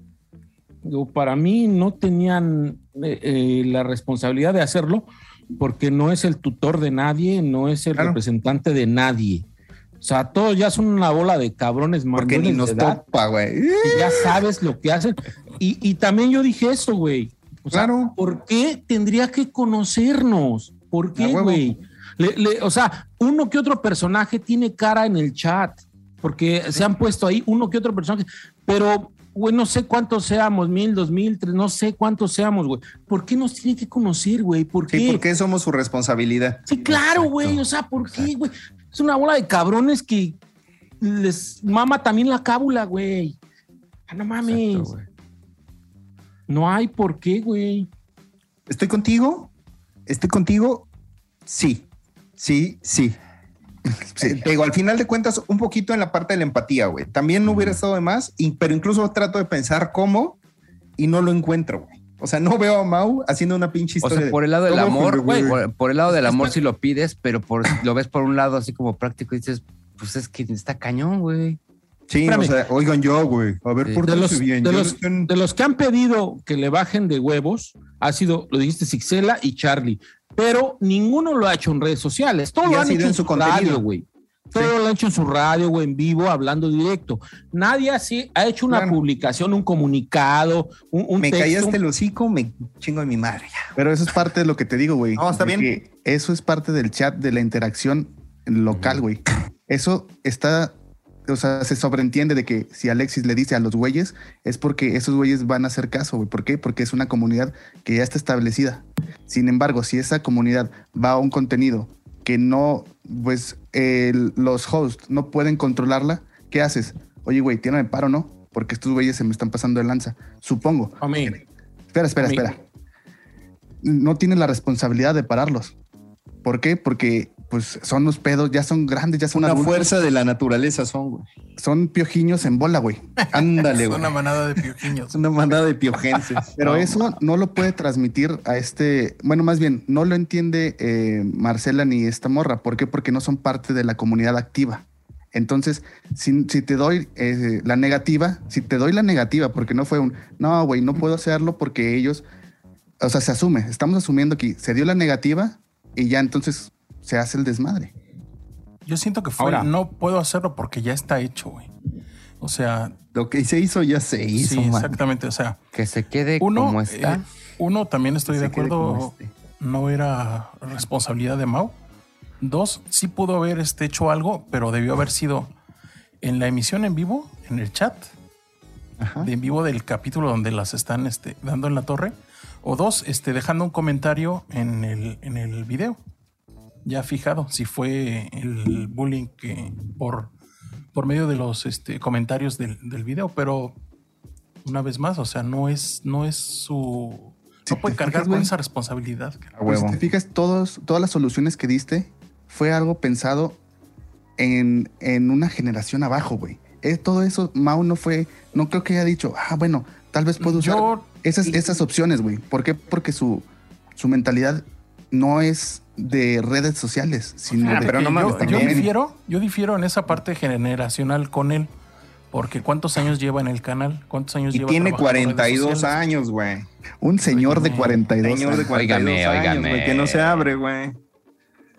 Speaker 2: Para mí no tenían eh, la responsabilidad de hacerlo porque no es el tutor de nadie, no es el claro. representante de nadie. O sea, todos ya son una bola de cabrones
Speaker 1: Porque ni nos topa, güey.
Speaker 2: ya sabes lo que hacen. Y, y también yo dije eso, güey. O sea,
Speaker 1: Claro.
Speaker 2: ¿por qué tendría que conocernos? ¿Por qué, güey? O sea, uno que otro personaje tiene cara en el chat, porque se han puesto ahí uno que otro personaje, pero, güey, no sé cuántos seamos, mil, dos mil, tres, no sé cuántos seamos, güey. ¿Por qué nos tiene que conocer, güey? ¿Por qué?
Speaker 1: Sí, porque somos su responsabilidad.
Speaker 2: Sí, claro, güey. O sea, ¿por qué, güey? Es una bola de cabrones que les mama también la cábula, güey. Ah, no mames.
Speaker 3: Exacto,
Speaker 2: no hay por qué, güey.
Speaker 1: ¿Estoy contigo? ¿Estoy contigo? Sí, sí, sí. Te digo, al final de cuentas, un poquito en la parte de la empatía, güey. También no hubiera estado de más, pero incluso trato de pensar cómo y no lo encuentro, güey. O sea, no veo a Mau haciendo una pinche
Speaker 3: O
Speaker 1: historia.
Speaker 3: sea,
Speaker 1: de,
Speaker 3: por el lado del
Speaker 1: "Todo
Speaker 3: amor,
Speaker 1: güey".
Speaker 3: por, por el lado del amor si lo pides, pero por, lo ves por un lado así como práctico y dices, pues es que está cañón, güey.
Speaker 1: Sí,
Speaker 2: Espérame.
Speaker 1: o sea, oigan yo, güey. A ver,
Speaker 3: Sí.
Speaker 1: por
Speaker 2: De los,
Speaker 1: bien.
Speaker 2: de,
Speaker 1: yo
Speaker 2: los,
Speaker 1: estoy
Speaker 2: de los que han pedido que le bajen de huevos, ha sido, lo dijiste, Sixela y Charlie, pero ninguno lo ha hecho en redes sociales. Todo
Speaker 1: Y
Speaker 2: lo
Speaker 1: ha
Speaker 2: han
Speaker 1: sido
Speaker 2: hecho
Speaker 1: en su contenido.
Speaker 2: güey. Todo lo han hecho en su radio, güey, en vivo, hablando directo. Nadie así ha hecho una
Speaker 1: Claro.
Speaker 2: publicación, un comunicado, un, un
Speaker 1: me
Speaker 2: texto.
Speaker 1: callaste el hocico, me chingo de mi madre. ya.
Speaker 4: Pero eso es parte de lo que te digo, güey.
Speaker 1: No, está
Speaker 4: De
Speaker 1: bien.
Speaker 4: Eso es parte del chat, de la interacción local, güey. Eso está, o sea, se sobreentiende de que si Alexis le dice a los güeyes, es porque esos güeyes van a hacer caso, güey. ¿Por qué? Porque es una comunidad que ya está establecida. Sin embargo, si esa comunidad va a un contenido que no, pues los hosts no pueden controlarla, ¿qué haces? Oye, güey, tírame paro, ¿no? Porque estos güeyes se me están pasando de lanza. Supongo.
Speaker 2: A mí.
Speaker 4: Espera, espera, espera. No tienen la responsabilidad de pararlos. ¿Por qué? Porque pues son los pedos, ya son grandes, ya son
Speaker 1: Una
Speaker 4: adultos,
Speaker 1: fuerza de la naturaleza son, güey.
Speaker 4: son piojiños en bola, güey.
Speaker 1: Ándale,
Speaker 5: Es
Speaker 1: güey.
Speaker 5: una manada de piojiños.
Speaker 1: Es una mandada de piojenses.
Speaker 4: Pero
Speaker 1: No.
Speaker 4: eso no lo puede transmitir a este, bueno, más bien, no lo entiende eh, Marcela ni esta morra. ¿Por qué? Porque no son parte de la comunidad activa. Entonces, si, si te doy eh, la negativa, si te doy la negativa, porque no fue un, no, güey, no puedo hacerlo porque ellos, o sea, se asume, estamos asumiendo que se dio la negativa y ya entonces se hace el desmadre.
Speaker 5: Yo siento que fue,
Speaker 2: Ahora.
Speaker 5: no puedo hacerlo porque ya está hecho, güey. O sea,
Speaker 1: Lo que se hizo ya se hizo,
Speaker 5: sí,
Speaker 1: man.
Speaker 5: exactamente. O sea,
Speaker 3: Que se quede
Speaker 5: uno,
Speaker 3: como está.
Speaker 5: eh, uno también estoy de acuerdo,
Speaker 1: este.
Speaker 5: no era responsabilidad de Mau. Dos, sí pudo haber este, hecho algo, pero debió haber sido en la emisión en vivo, en el chat,
Speaker 1: Ajá.
Speaker 5: de en vivo del capítulo donde las están este, dando en la torre. O dos, este, dejando un comentario en el, en el video. Ya fijado si fue el bullying que por, por medio de los este, comentarios del, del video. Pero una vez más, o sea, no es, no es su.
Speaker 4: Si
Speaker 5: No puede cargar
Speaker 4: fijas,
Speaker 5: con esa responsabilidad.
Speaker 1: A
Speaker 4: Pues, si te fijas, todos, todas las soluciones que diste fue algo pensado en, en una generación abajo, güey. Eh, todo eso, Mau no fue, no creo que haya dicho, ah, bueno, tal vez puedo usar
Speaker 5: Yo-
Speaker 4: esas, esas opciones, güey. ¿Por qué? Porque su, su mentalidad no es de redes sociales, sino
Speaker 1: Ah,
Speaker 4: de...
Speaker 1: pero no
Speaker 5: yo, yo difiero, yo difiero en esa parte generacional con él. Porque ¿cuántos años lleva en el canal? ¿Cuántos años
Speaker 1: Y
Speaker 5: lleva
Speaker 1: tiene
Speaker 5: trabajando en redes
Speaker 1: 42
Speaker 5: sociales?
Speaker 1: años, güey.
Speaker 4: Un señor de
Speaker 5: Óigame,
Speaker 4: 42
Speaker 1: Señor de
Speaker 4: años.
Speaker 1: 42
Speaker 3: Óigame,
Speaker 1: años, que no se abre, güey.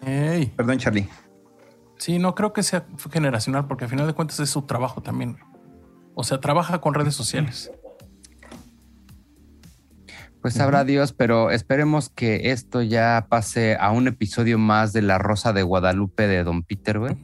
Speaker 5: Ey,
Speaker 1: Perdón, Charlie.
Speaker 5: Sí, no creo que sea generacional, porque al final de cuentas es su trabajo también. O sea, trabaja con redes sociales.
Speaker 3: Pues sabrá Dios, pero esperemos que esto ya pase a un episodio más de La Rosa de Guadalupe de Don Peter, güey.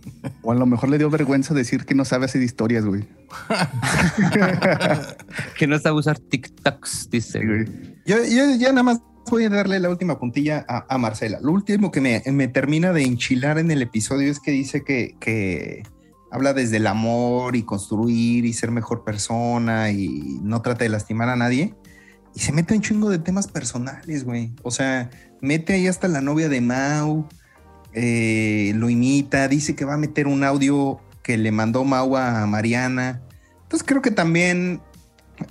Speaker 4: O a lo mejor le dio vergüenza decir que no sabe hacer historias, güey.
Speaker 3: Que no sabe usar TikToks, dice.
Speaker 4: Sí.
Speaker 1: Yo, yo ya nada más voy a darle la última puntilla a, a Marcela. Lo último que me, me termina de enchilar en el episodio es que dice que, que habla desde el amor y construir y ser mejor persona y no trata de lastimar a nadie. Y se mete un chingo de temas personales, güey. O sea, mete ahí hasta la novia de Mau, eh, lo imita, dice que va a meter un audio que le mandó Mau a Mariana. Entonces creo que también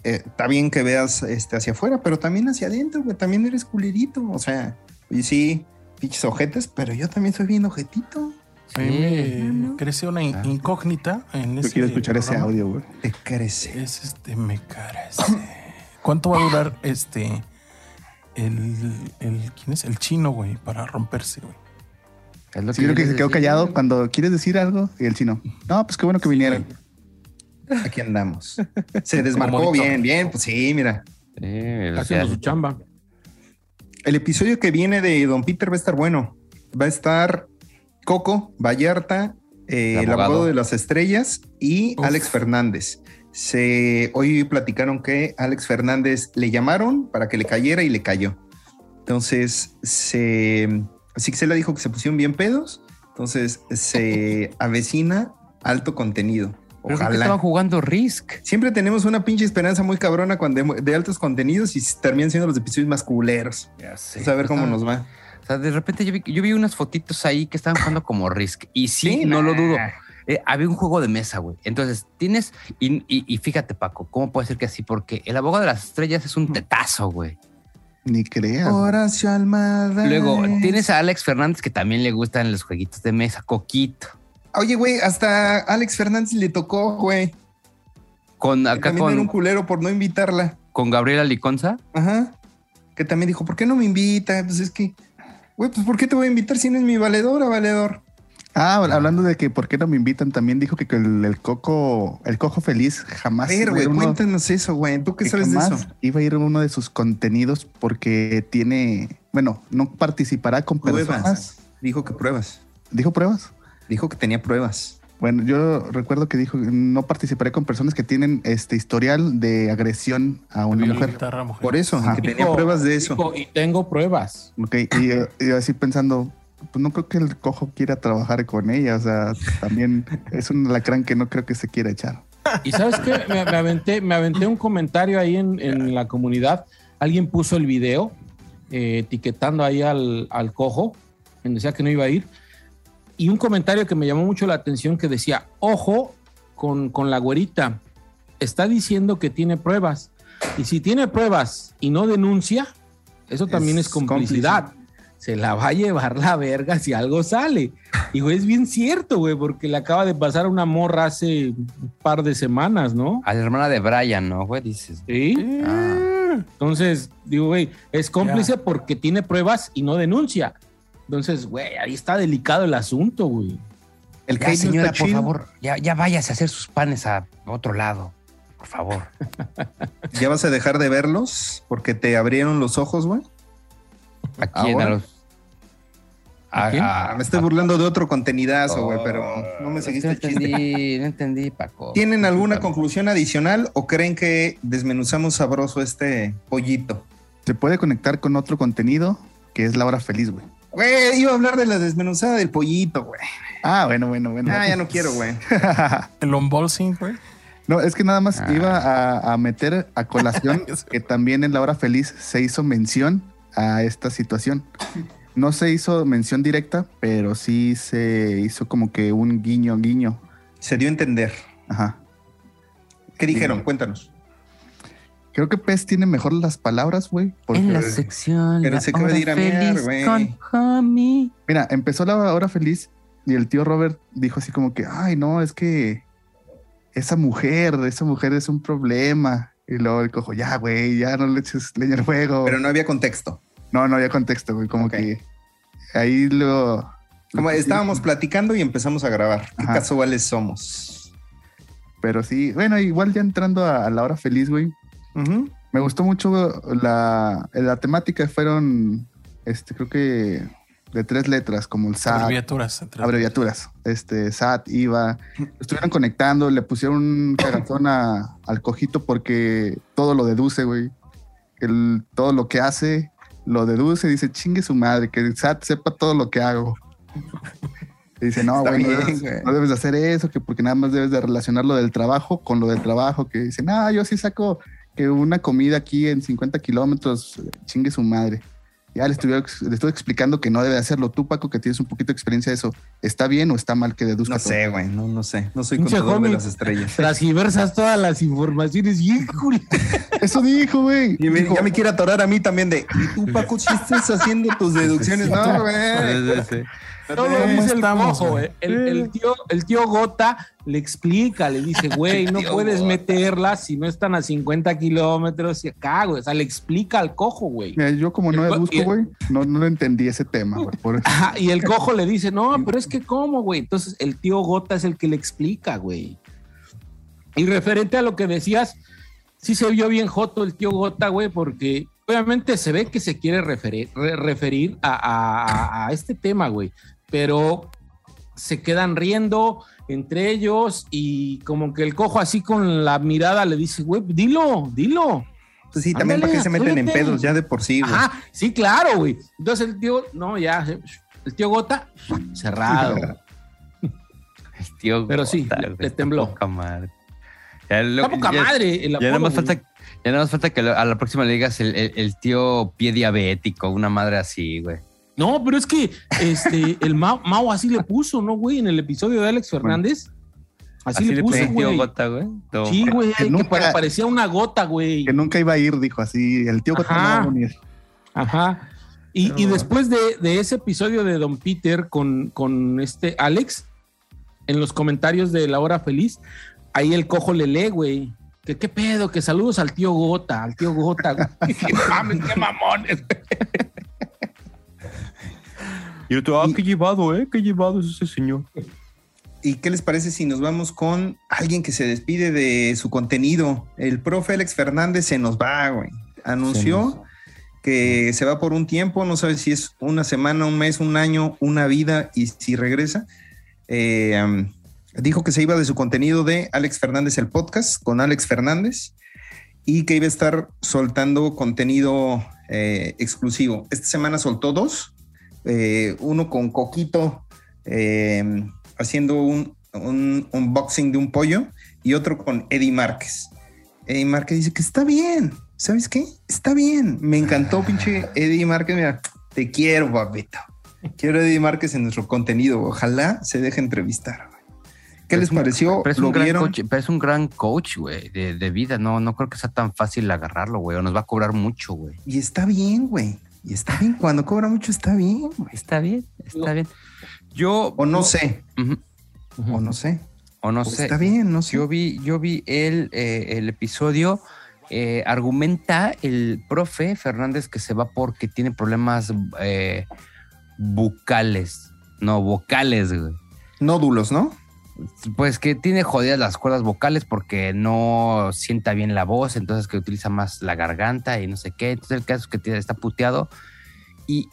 Speaker 1: eh, está bien que veas este, hacia afuera, pero también hacia adentro, güey. También eres culerito. O sea, oye, sí, pinches ojetes, pero yo también soy bien ojetito.
Speaker 5: A mí me
Speaker 3: Sí.
Speaker 5: crece una in-
Speaker 3: Ah.
Speaker 5: incógnita en
Speaker 4: Yo
Speaker 5: ese
Speaker 4: quiero escuchar ese audio, güey.
Speaker 1: Te crece.
Speaker 5: Es este, me carece. ¿Cuánto va a durar este el, el quién es el chino, güey, para romperse, güey?
Speaker 3: Es lo
Speaker 4: Sí, creo que se quedó callado cuando quieres decir algo y el chino. No, pues qué bueno que vinieron.
Speaker 1: Aquí andamos. Se desmarcó bien, bien. Pues sí, mira.
Speaker 3: Sí, lo
Speaker 2: Haciendo su chamba.
Speaker 1: El episodio que viene de Don Peter va a estar bueno. Va a estar Coco, Vallarta, eh,
Speaker 3: El
Speaker 1: el,
Speaker 3: abogado.
Speaker 1: abogado de las estrellas y
Speaker 5: Uf.
Speaker 1: Alex Fernández. Se, hoy platicaron que Alex Fernández le llamaron para que le cayera y le cayó. Entonces, se, así que se le dijo que se pusieron bien pedos. Entonces, se avecina alto contenido.
Speaker 3: Pero
Speaker 1: Ojalá.
Speaker 3: estaban jugando Risk.
Speaker 1: Siempre tenemos una pinche esperanza muy cabrona cuando de, de altos contenidos y terminan siendo los episodios más culeros.
Speaker 3: Ya sé.
Speaker 1: Vamos a ver cómo nos va.
Speaker 3: O sea, de repente yo vi, yo vi unas fotitos ahí que estaban jugando como Risk. Y sí,
Speaker 1: Sí,
Speaker 3: no lo dudo. Eh, había un juego de mesa, güey. Entonces, tienes. Y, y- y fíjate, Paco, ¿cómo puede ser que así? Porque el abogado de las estrellas es un tetazo, güey.
Speaker 4: Ni creas.
Speaker 1: Horacio Almada.
Speaker 3: Luego, tienes a Alex Fernández que también le gustan los jueguitos de mesa, Coquito.
Speaker 1: Oye, güey, hasta Alex Fernández le tocó, güey.
Speaker 3: Con acá
Speaker 1: También era un
Speaker 3: con,
Speaker 1: culero por no invitarla.
Speaker 3: con Gabriela Liconza.
Speaker 1: Ajá. Que también dijo, ¿por qué no me invita? Pues es que, güey, pues ¿por qué te voy a invitar si no es mi valedora, valedor?
Speaker 4: Ah, hablando de que por qué no me invitan, también dijo que el, el coco, el cojo feliz jamás.
Speaker 1: A ver, güey, cuéntanos eso, güey. ¿Tú qué sabes de eso?
Speaker 4: Iba a ir a uno de sus contenidos porque tiene, bueno, no participará con personas.
Speaker 1: Pruebas. Dijo que pruebas.
Speaker 4: ¿Dijo pruebas?
Speaker 1: Dijo que tenía pruebas.
Speaker 4: Bueno, yo recuerdo que dijo no participaré con personas que tienen este historial de agresión a una mujer.
Speaker 5: Violentar a mujer.
Speaker 1: Por eso,
Speaker 4: Ajá.
Speaker 1: que tenía pruebas de eso.
Speaker 2: dijo, y tengo pruebas.
Speaker 4: Ok, y, eh, y así pensando, no creo que el cojo quiera trabajar con ella, o sea, también es un alacrán que no creo que se quiera echar.
Speaker 2: Y sabes qué, me, me aventé, me aventé un comentario ahí en, en la comunidad. Alguien puso el video eh, etiquetando ahí al, al cojo, en decía que no iba a ir. Y un comentario que me llamó mucho la atención que decía, ojo con, con la güerita, está diciendo que tiene pruebas. Y si tiene pruebas y no denuncia, eso también es,
Speaker 1: Es
Speaker 2: complicidad. Se la va a llevar la verga si algo sale. Y güey, es bien cierto, güey, porque le acaba de pasar a una morra hace un par de semanas, ¿no?
Speaker 3: A la hermana de Brian, ¿no, güey? Dices.
Speaker 2: Sí.
Speaker 3: Ah.
Speaker 2: Entonces, digo, güey, es cómplice porque tiene pruebas y no denuncia. Entonces, güey, ahí está delicado el asunto, güey.
Speaker 1: El
Speaker 3: Ya, señora, por
Speaker 1: chido.
Speaker 3: favor, ya, ya váyase a hacer sus panes a otro lado. Por favor.
Speaker 1: ¿Ya vas a dejar de verlos? Porque te abrieron los ojos, güey.
Speaker 3: ¿A quién?
Speaker 1: ¿Ahora?
Speaker 3: A los.
Speaker 2: ¿A quién?
Speaker 1: Ah, me estoy burlando de otro contenidazo, güey, pero no me
Speaker 3: Es que
Speaker 1: seguiste
Speaker 3: No
Speaker 1: el chiste.
Speaker 3: entendí, no entendí, Paco.
Speaker 1: ¿Tienen alguna conclusión adicional o creen que desmenuzamos sabroso este pollito?
Speaker 4: Se puede conectar con otro contenido que es la hora feliz, güey.
Speaker 1: Güey, iba a hablar de la desmenuzada del pollito, güey.
Speaker 4: Ah, bueno, bueno, bueno.
Speaker 1: Ah, ya no quiero, güey.
Speaker 5: El unboxing, güey.
Speaker 4: No, es que nada más
Speaker 3: Ah.
Speaker 4: iba a, a meter a colación que también en la hora feliz se hizo mención a esta situación. No se hizo mención directa, pero sí se hizo como que un guiño, guiño.
Speaker 1: Se dio a entender.
Speaker 4: Ajá.
Speaker 1: ¿Qué dijeron?
Speaker 4: Sí.
Speaker 1: Cuéntanos.
Speaker 4: Creo que Pez tiene mejor las palabras, güey.
Speaker 3: En la sección.
Speaker 1: Pero
Speaker 3: la
Speaker 1: se acaba de
Speaker 3: hora
Speaker 1: ir a mear,
Speaker 3: feliz
Speaker 1: güey.
Speaker 3: Con Homie.
Speaker 4: Mira, empezó la hora feliz y el tío Robert dijo así como que, ay, no, es que esa mujer, esa mujer es un problema. Y luego el cojo, ya, güey, ya no le eches leña al fuego.
Speaker 1: Pero no había contexto.
Speaker 4: No, no había contexto, güey, como que ahí lo...
Speaker 1: Como
Speaker 4: lo-
Speaker 1: estábamos platicando y empezamos a grabar. Qué
Speaker 4: Ajá.
Speaker 1: casuales somos.
Speaker 4: Pero sí, bueno, igual ya entrando a, a la hora feliz, güey. Me gustó mucho la, la temática, fueron, este, creo que de tres letras, como el SAT,
Speaker 5: Abreviaturas. entre-
Speaker 4: abreviaturas, este, SAT, IVA, estuvieron conectando, le pusieron un cagazón a- al cojito porque todo lo deduce, güey. El, todo lo que hace, lo deduce, dice, chingue su madre, que el SAT sepa todo lo que hago. Y dice, no, güey, no, no debes de hacer eso, que porque nada más debes de relacionar lo del trabajo con lo del trabajo, que dice, no, yo sí saco que una comida aquí en 50 kilómetros, chingue su madre. Ya le estuve, le estuve explicando que no debe hacerlo. Tú, Paco, que tienes un poquito de experiencia de eso, ¿está bien o está mal que deduzca
Speaker 1: No
Speaker 4: todo?
Speaker 1: sé, güey. No, no sé. No soy
Speaker 2: Pinche
Speaker 1: contador de las estrellas.
Speaker 2: Transgiversas todas las informaciones, híjole.
Speaker 4: Eso dijo, güey.
Speaker 1: Y me-
Speaker 4: Dijo,
Speaker 1: ya me quiere atorar a mí también de, ¿y tú, Paco, si estás haciendo tus deducciones? No, güey.
Speaker 2: Todo
Speaker 5: ¿Cómo
Speaker 2: dice el
Speaker 5: estamos,
Speaker 2: cojo,
Speaker 5: güey?
Speaker 2: eh. el, el tío, el tío Gota le explica, le dice, güey, no puedes
Speaker 3: Gota.
Speaker 2: meterlas si no están a 50 kilómetros y acá, güey. O sea, le explica al cojo, güey.
Speaker 4: Mira, yo como no le busco, güey, no, no entendí ese tema, güey. Por eso.
Speaker 2: Ajá, y el cojo le dice, no, pero es que cómo, güey. Entonces el tío Gota es el que le explica, güey. Y referente a lo que decías, sí se vio bien joto el tío Gota, güey, porque obviamente se ve que se quiere referir, re- referir a- a este tema, güey. Pero se quedan riendo entre ellos y como que el cojo así con la mirada le dice, güey, dilo, dilo.
Speaker 1: Pues sí, también
Speaker 2: Ándale,
Speaker 1: para que se meten en pedos ya de por sí, güey.
Speaker 2: Ajá, sí, claro, güey. Entonces el tío, no, ya, el tío Gota, cerrado.
Speaker 3: El tío
Speaker 2: Pero sí,
Speaker 3: Gota,
Speaker 2: le- tembló.
Speaker 3: Poca madre. Ya, lo-
Speaker 2: Está poca
Speaker 3: ya-
Speaker 2: madre el
Speaker 3: Ya nada más falta, ya nada más falta que lo- a la próxima le digas el, el- el tío pie diabético, una madre así, güey.
Speaker 2: No, pero es que este, el Mau, Mau así le puso, ¿no, güey? En el episodio de Alex Fernández. Así, le puso, güey.
Speaker 3: Gota, güey. No,
Speaker 2: Sí, güey,
Speaker 4: Que
Speaker 2: que,
Speaker 4: nunca-
Speaker 2: pare- parecía una gota, güey.
Speaker 4: Que nunca iba a ir, dijo así. El tío Gota no va a
Speaker 2: Ajá.
Speaker 4: venir.
Speaker 2: Ajá. Y, y después de, de ese episodio de Don Peter con, con este Alex, en los comentarios de La Hora Feliz, ahí el cojo le lee, güey. Que qué pedo, que saludos al tío Gota, al tío Gota. güey. Mames, qué mamones.
Speaker 3: Y otro, ah, qué llevado, ¿eh? Qué llevado es ese señor.
Speaker 1: ¿Y qué les parece si nos vamos con alguien que se despide de su contenido? El profe Alex Fernández se nos va, güey. Anunció que se va por un tiempo, no sabe si es una semana, un mes, un año, una vida y si regresa. Eh, um, dijo que se iba de su contenido de Alex Fernández el podcast con Alex Fernández y que iba a estar soltando contenido eh, exclusivo. Esta semana soltó dos, eh, uno con Coquito eh, haciendo un, un unboxing de un pollo y otro con Eddie Márquez. Eddie Márquez dice que está bien, ¿sabes qué? Está bien, me encantó pinche Eddie Márquez, mira, te quiero, papito. Quiero Eddie Márquez en nuestro contenido, ojalá se deje entrevistar. ¿Qué les pareció?
Speaker 3: Pero es coach, pero es un gran coach, güey, de, de vida. No, no creo que sea tan fácil agarrarlo, güey. O nos va a cobrar mucho, güey.
Speaker 1: Y está bien, güey. Y está bien, cuando cobra mucho está bien, güey.
Speaker 3: Está bien, está
Speaker 2: No.
Speaker 3: bien. Yo.
Speaker 1: O no sé, o no sé.
Speaker 3: O no
Speaker 1: O
Speaker 3: sé.
Speaker 1: Está bien, no sé.
Speaker 3: Yo vi, yo vi el, eh, el episodio. eh, argumenta el profe Fernández que se va porque tiene problemas eh, bucales. No, vocales, güey.
Speaker 1: Nódulos, ¿no?
Speaker 3: Pues que tiene jodidas las cuerdas vocales porque no sienta bien la voz, entonces que utiliza más la garganta y no sé qué. Entonces el caso es que tiene- está puteado. Y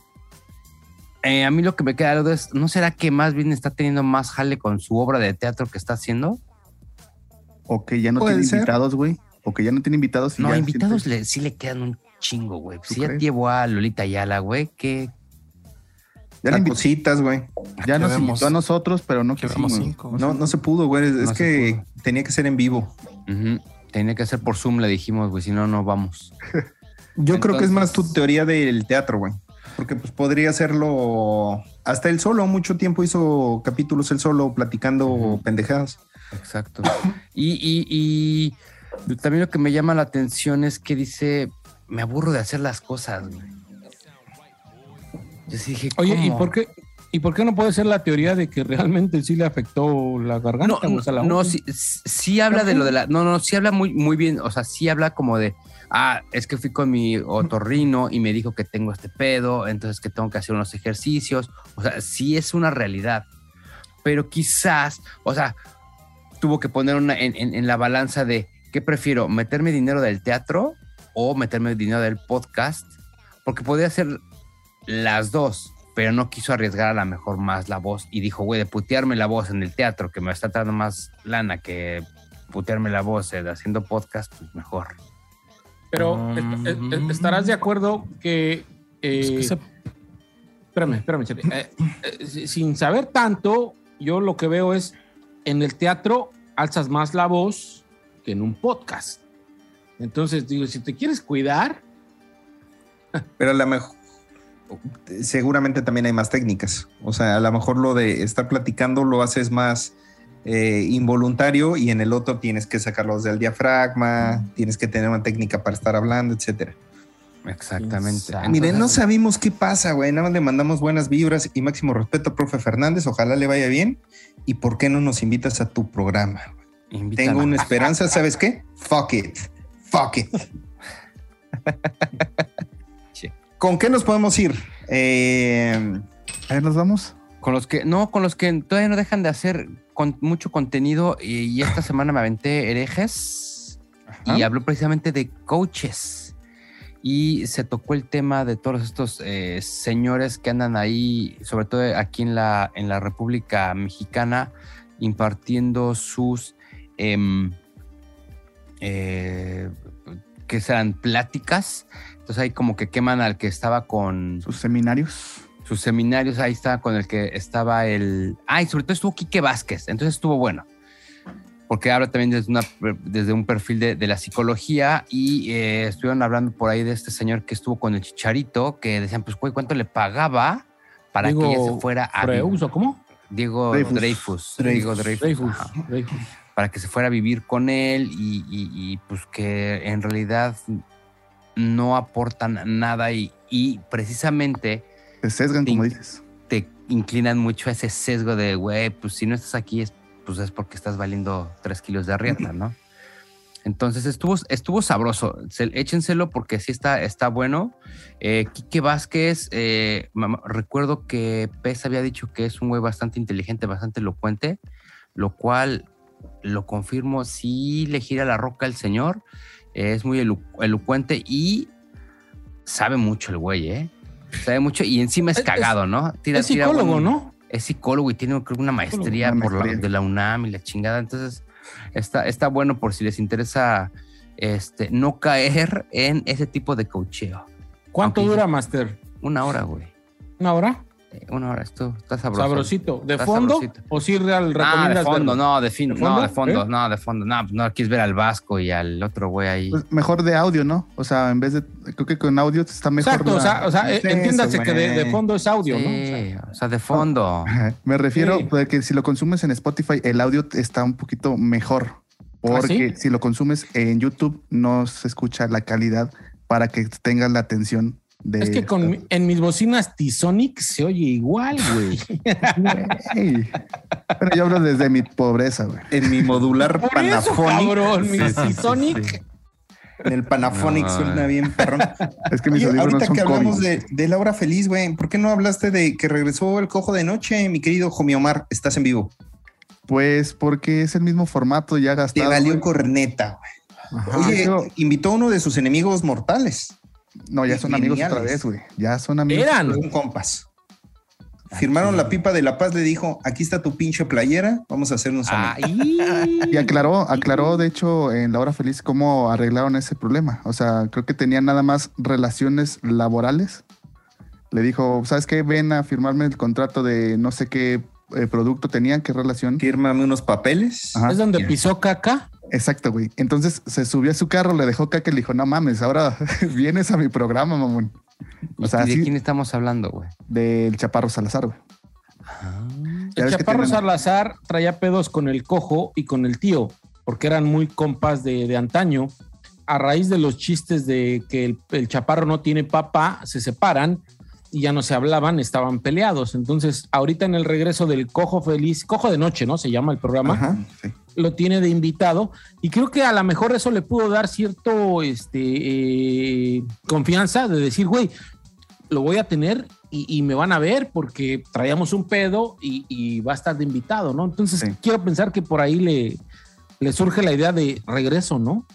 Speaker 3: eh, a mí lo que me queda duda es, ¿no será que más bien está teniendo más jale con su obra de teatro que está haciendo?
Speaker 4: O que ya no tiene
Speaker 1: ser.
Speaker 4: invitados, güey. O que ya no tiene invitados. y
Speaker 3: No,
Speaker 4: ya
Speaker 3: invitados
Speaker 4: siente-
Speaker 3: le, sí le quedan un chingo, güey.
Speaker 4: ¿Tú
Speaker 3: Si ya llevó a Lolita Ayala, güey, que
Speaker 4: Ya, le
Speaker 1: cositas, güey.
Speaker 4: ya nos invitó a nosotros, pero no
Speaker 5: quedamos
Speaker 4: quisimos.
Speaker 5: cinco.
Speaker 1: No, no se pudo, güey. Es
Speaker 3: No
Speaker 1: que tenía que ser en vivo.
Speaker 3: ujú, tenía que ser por Zoom, le dijimos, güey, si no, no vamos.
Speaker 1: Yo creo que es más tu teoría del teatro, güey. Porque pues podría hacerlo hasta él solo. Mucho tiempo hizo capítulos él solo platicando pendejadas.
Speaker 3: Exacto. Y, y- y también lo que me llama la atención es que dice, me aburro de hacer las cosas, güey. Yo sí dije,
Speaker 2: Oye, ¿y
Speaker 3: ¿cómo?
Speaker 2: por qué? ¿Y por qué no puede ser la teoría de que realmente sí le afectó la garganta?
Speaker 3: No,
Speaker 2: o sea, la
Speaker 3: no, sí, sí habla de lo de la. No, no, sí habla muy, muy bien. O sea, sí habla como de. Ah, es que fui con mi otorrino y me dijo que tengo este pedo, entonces que tengo que hacer unos ejercicios. O sea, sí es una realidad. Pero quizás, o sea, tuvo que poner una en, en- en la balanza de qué prefiero, meterme dinero del teatro o meterme dinero del podcast, porque podía hacer las dos, pero no quiso arriesgar a la mejor más la voz y dijo, güey, de putearme la voz en el teatro, que me está dando más lana que putearme la voz eh, haciendo podcast, pues mejor.
Speaker 2: Pero est- est- est- estarás de acuerdo que. eh,
Speaker 5: Es que se-
Speaker 2: Espérame, espérame. Eh, eh, sin saber tanto, yo lo que veo es en el teatro alzas más la voz que en un podcast. Entonces, digo, si te quieres cuidar,
Speaker 1: Pero a lo mejor seguramente también hay más técnicas. O sea, a lo mejor lo de estar platicando lo haces más eh, involuntario y en el otro tienes que sacarlos del diafragma, tienes que tener una técnica para estar hablando, etcétera.
Speaker 3: Exactamente.
Speaker 2: Exacto.
Speaker 1: Miren, no sabemos qué pasa, güey. Nada más le mandamos buenas vibras y máximo respeto a profe Fernández. Ojalá le vaya bien. ¿Y por qué no nos invitas a tu programa? Tengo una esperanza, ¿sabes qué? Fuck it. Fuck it. ¿Con qué nos podemos ir? Eh,
Speaker 4: A ver, nos vamos.
Speaker 3: Con los que, no, con los que todavía no dejan de hacer con mucho contenido. Y, y esta semana me aventé herejes y habló precisamente de coaches. Y se tocó el tema de todos estos eh, señores que andan ahí, sobre todo aquí en la, en la República Mexicana, impartiendo sus, em, eh, que serán pláticas. Entonces ahí como que queman al que estaba con
Speaker 4: Sus seminarios.
Speaker 3: sus seminarios, ahí estaba con el que estaba el... Ay, sobre todo estuvo Quique Vázquez, entonces estuvo bueno. Porque habla también desde, una, desde un perfil de, de la psicología y eh, estuvieron hablando por ahí de este señor que estuvo con el chicharito, que decían, pues, güey, ¿cuánto le pagaba para
Speaker 2: Diego
Speaker 3: que ella se fuera a...
Speaker 2: Preus, ¿o cómo?
Speaker 3: Diego
Speaker 4: Dreyfus.
Speaker 3: Dreyfus. Diego Dreyfus.
Speaker 2: Dreyfus. Dreyfus.
Speaker 3: para que se fuera a vivir con él y, y- y, pues que en realidad no aportan nada y, y precisamente
Speaker 4: Se sesgan, como
Speaker 3: Sí.
Speaker 4: dices.
Speaker 3: te inclinan mucho a ese sesgo de, güey, pues si no estás aquí es, pues es porque estás valiendo tres kilos de arrienda, ¿no? Entonces estuvo, estuvo sabroso. Se- échenselo porque sí está, está bueno. Eh, Quique Vázquez, eh, recuerdo que Pez había dicho que es un güey bastante inteligente, bastante elocuente, lo cual lo confirmo. Sí le gira la roca el señor. Es muy elocuente y sabe mucho el güey, ¿eh? Sabe mucho y encima es cagado, ¿no? Tira-
Speaker 2: Es psicólogo, ¿no?
Speaker 3: es psicólogo y tiene creo una maestría,
Speaker 4: Una
Speaker 3: por la- de la UNAM y la chingada. Entonces, está, está bueno por si les interesa este, no caer en ese tipo de cocheo.
Speaker 2: ¿Cuánto
Speaker 3: Aunque-
Speaker 2: dura, Master?
Speaker 3: Una hora, güey.
Speaker 2: ¿Una hora?
Speaker 3: Una hora, esto está sabroso.
Speaker 2: Sabrosito. ¿De
Speaker 3: Está
Speaker 2: fondo?
Speaker 3: sabrosito.
Speaker 2: ¿O si real
Speaker 3: Ah, de
Speaker 2: recomiendas
Speaker 3: fondo,
Speaker 2: verlo?
Speaker 3: no, de fin,
Speaker 2: ¿De
Speaker 3: no,
Speaker 2: fondo?
Speaker 3: de fondo,
Speaker 2: ¿Eh?
Speaker 3: no, de fondo, no, pues no quieres ver al Vasco y al otro güey ahí.
Speaker 4: Pues mejor de audio, ¿no? O sea, en vez de. Creo que con audio está mejor.
Speaker 2: Exacto, o sea, o sea,
Speaker 1: es
Speaker 2: entiéndase
Speaker 1: eso,
Speaker 2: que de, de fondo es audio, ¿no? O sea,
Speaker 3: sí, o sea, de fondo.
Speaker 4: Me refiero
Speaker 2: Sí.
Speaker 4: porque si lo consumes en Spotify, el audio está un poquito mejor. Porque
Speaker 2: sí?
Speaker 4: si lo consumes en YouTube, no se escucha la calidad para que tengas la atención de.
Speaker 2: es que con, en mis bocinas T-Sonic se oye igual, güey.
Speaker 4: Ey. Pero yo hablo desde mi pobreza, güey.
Speaker 1: en mi modular
Speaker 2: Por eso,
Speaker 1: Panafonic.
Speaker 2: cabrón, mi T-Sonic.
Speaker 3: sí.
Speaker 1: En el Panafonic
Speaker 3: No.
Speaker 1: suena bien, perrón.
Speaker 4: Es que mis
Speaker 1: Oye, ahorita
Speaker 4: son
Speaker 1: que hablamos de, de la hora feliz, güey, ¿por qué no hablaste de que regresó el cojo de noche, mi querido Jomi Omar? Estás en vivo.
Speaker 4: Pues porque es el mismo formato ya
Speaker 1: Te
Speaker 4: gastado.
Speaker 1: valió
Speaker 4: güey.
Speaker 1: corneta, güey. Oye,
Speaker 4: eso-
Speaker 1: invitó a uno de sus enemigos mortales.
Speaker 4: No, ya son amigos otra vez, güey. Ya son amigos.
Speaker 2: Eran.
Speaker 1: Son compas. Firmaron la pipa de la paz, le dijo, aquí está tu pinche playera, vamos a hacernos
Speaker 3: Ah,
Speaker 1: amigos.
Speaker 3: Y
Speaker 4: aclaró, aclaró, de hecho, en la hora feliz cómo arreglaron ese problema. O sea, creo que tenían nada más relaciones laborales. Le dijo, ¿sabes qué? Ven a firmarme el contrato de no sé qué eh, producto tenían, qué relación.
Speaker 1: Fírmame unos papeles.
Speaker 4: Ajá.
Speaker 2: Es donde pisó caca.
Speaker 4: Exacto, güey. Entonces se subió a su carro, le dejó caca y le dijo, no mames, ahora vienes a mi programa, mamón. O sea,
Speaker 3: ¿De
Speaker 4: sí,
Speaker 3: quién estamos hablando, güey?
Speaker 4: del Chaparro Salazar, güey.
Speaker 3: Ah.
Speaker 2: El Chaparro
Speaker 4: tienen-
Speaker 2: Salazar traía pedos con el cojo y con el tío, porque eran muy compas de, de antaño. A raíz de los chistes de que el, el Chaparro no tiene papá, se separan y ya no se hablaban, estaban peleados. Entonces, ahorita en el regreso del Cojo Feliz, Cojo de Noche, ¿no? Se llama el programa.
Speaker 1: Ajá.
Speaker 4: Sí.
Speaker 2: lo tiene de invitado y creo que a lo mejor eso le pudo dar cierto este eh, confianza de decir, güey, lo voy a tener y, y me van a ver porque traíamos un pedo y, y va a estar de invitado, ¿no? Entonces
Speaker 4: Sí.
Speaker 2: quiero pensar que por ahí le, le surge la idea de regreso, ¿no?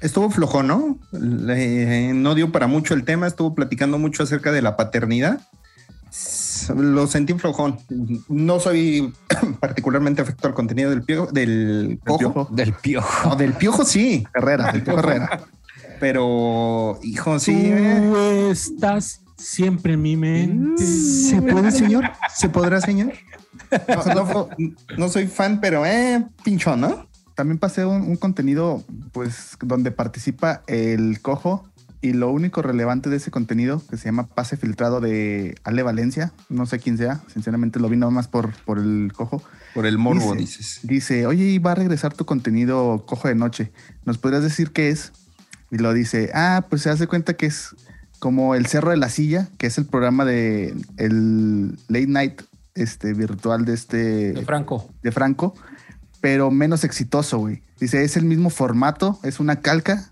Speaker 1: Estuvo flojo, ¿no? Le- no dio para mucho el tema, estuvo platicando mucho acerca de la paternidad. Lo sentí flojón. No soy particularmente afecto al contenido del piojo, del
Speaker 4: piojo.
Speaker 3: Del piojo.
Speaker 1: No, del piojo sí,
Speaker 4: Herrera, del piojo Herrera.
Speaker 1: pero hijo, sí.
Speaker 2: Tú
Speaker 1: eh.
Speaker 2: estás siempre en mi mente.
Speaker 1: ¿Se puede, señor? ¿Se podrá, señor? No, no- no soy fan, pero eh, pinchón, ¿no?
Speaker 4: También pasé un, un contenido, pues, donde participa el cojo y lo único relevante de ese contenido, que se llama Pase Filtrado de Ale Valencia, no sé quién sea, sinceramente lo vi nada más por, por el cojo,
Speaker 1: Por el morbo,
Speaker 4: Dice-
Speaker 1: dices.
Speaker 4: dice, oye, y va a regresar tu contenido cojo de noche, ¿nos podrías decir qué es? Y lo dice, ah, pues se hace cuenta que es como el Cerro de la Silla, que es el programa de el late night este, virtual de este
Speaker 2: De Franco.
Speaker 4: de Franco, pero menos exitoso, güey. Dice, es el mismo formato, es una calca,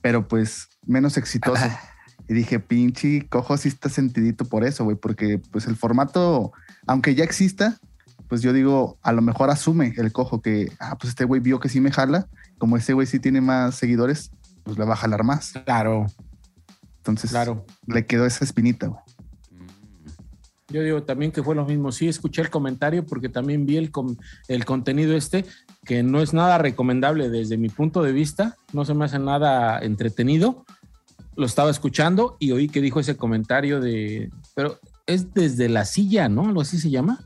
Speaker 4: pero pues menos exitoso. Y dije, pinche cojo sí está sentidito por eso, güey, porque pues el formato, aunque ya exista, pues yo digo, a lo mejor asume el cojo que, ah, pues este güey vio que sí me jala, como ese güey sí tiene más seguidores, pues le va a jalar más.
Speaker 2: Claro,
Speaker 4: Entonces
Speaker 2: claro.
Speaker 4: le quedó esa espinita, güey.
Speaker 2: Yo digo también que fue lo mismo. Sí, escuché el comentario porque también vi el, com- el contenido este, que no es nada recomendable desde mi punto de vista. No se me hace nada entretenido. Lo estaba escuchando y oí que dijo ese comentario de. Pero es desde la silla, ¿no? Algo así se llama.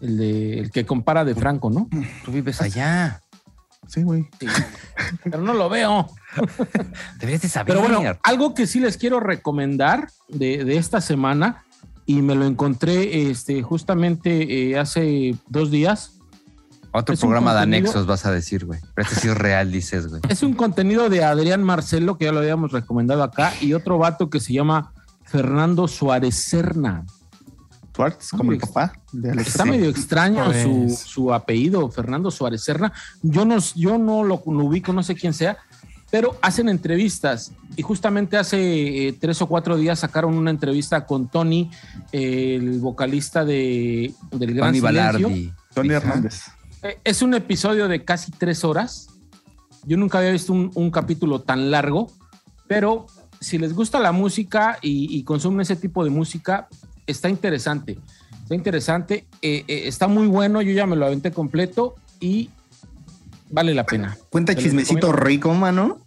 Speaker 2: El, de, el que compara de Franco, ¿no?
Speaker 3: Tú vives allá.
Speaker 4: Sí, güey.
Speaker 2: Sí. Pero no lo veo.
Speaker 3: Deberías de saber.
Speaker 2: Pero bueno, algo que sí les quiero recomendar de, de esta semana, y me lo encontré este, justamente eh, hace dos días,
Speaker 3: Otro
Speaker 2: es
Speaker 3: programa de anexos vas a decir, güey. Pero este sí es real, dices, güey.
Speaker 2: es un contenido de Adrián Marcelo, que ya lo habíamos recomendado acá, y otro vato que se llama Fernando Suárez Serna.
Speaker 4: Schwartz, como el papá de Alex.
Speaker 2: Está medio extraño
Speaker 5: Pues.
Speaker 2: su, su apellido, Fernando Suárez Serna. Yo no, yo no lo, lo ubico, no sé quién sea, pero hacen entrevistas. Y justamente hace eh, tres o cuatro días sacaron una entrevista con Tony, eh, el vocalista de, del Gran
Speaker 3: Tony
Speaker 2: Silencio.
Speaker 3: Balardi.
Speaker 4: Tony. Hernández.
Speaker 2: Eh, Es un episodio de casi tres horas. Yo nunca había visto un, un capítulo tan largo, pero si les gusta la música y, y consumen ese tipo de música, está interesante. Está interesante, eh, eh, está muy bueno. Yo ya me lo aventé completo y vale la pena.
Speaker 1: Cuenta chismecito rico, mano.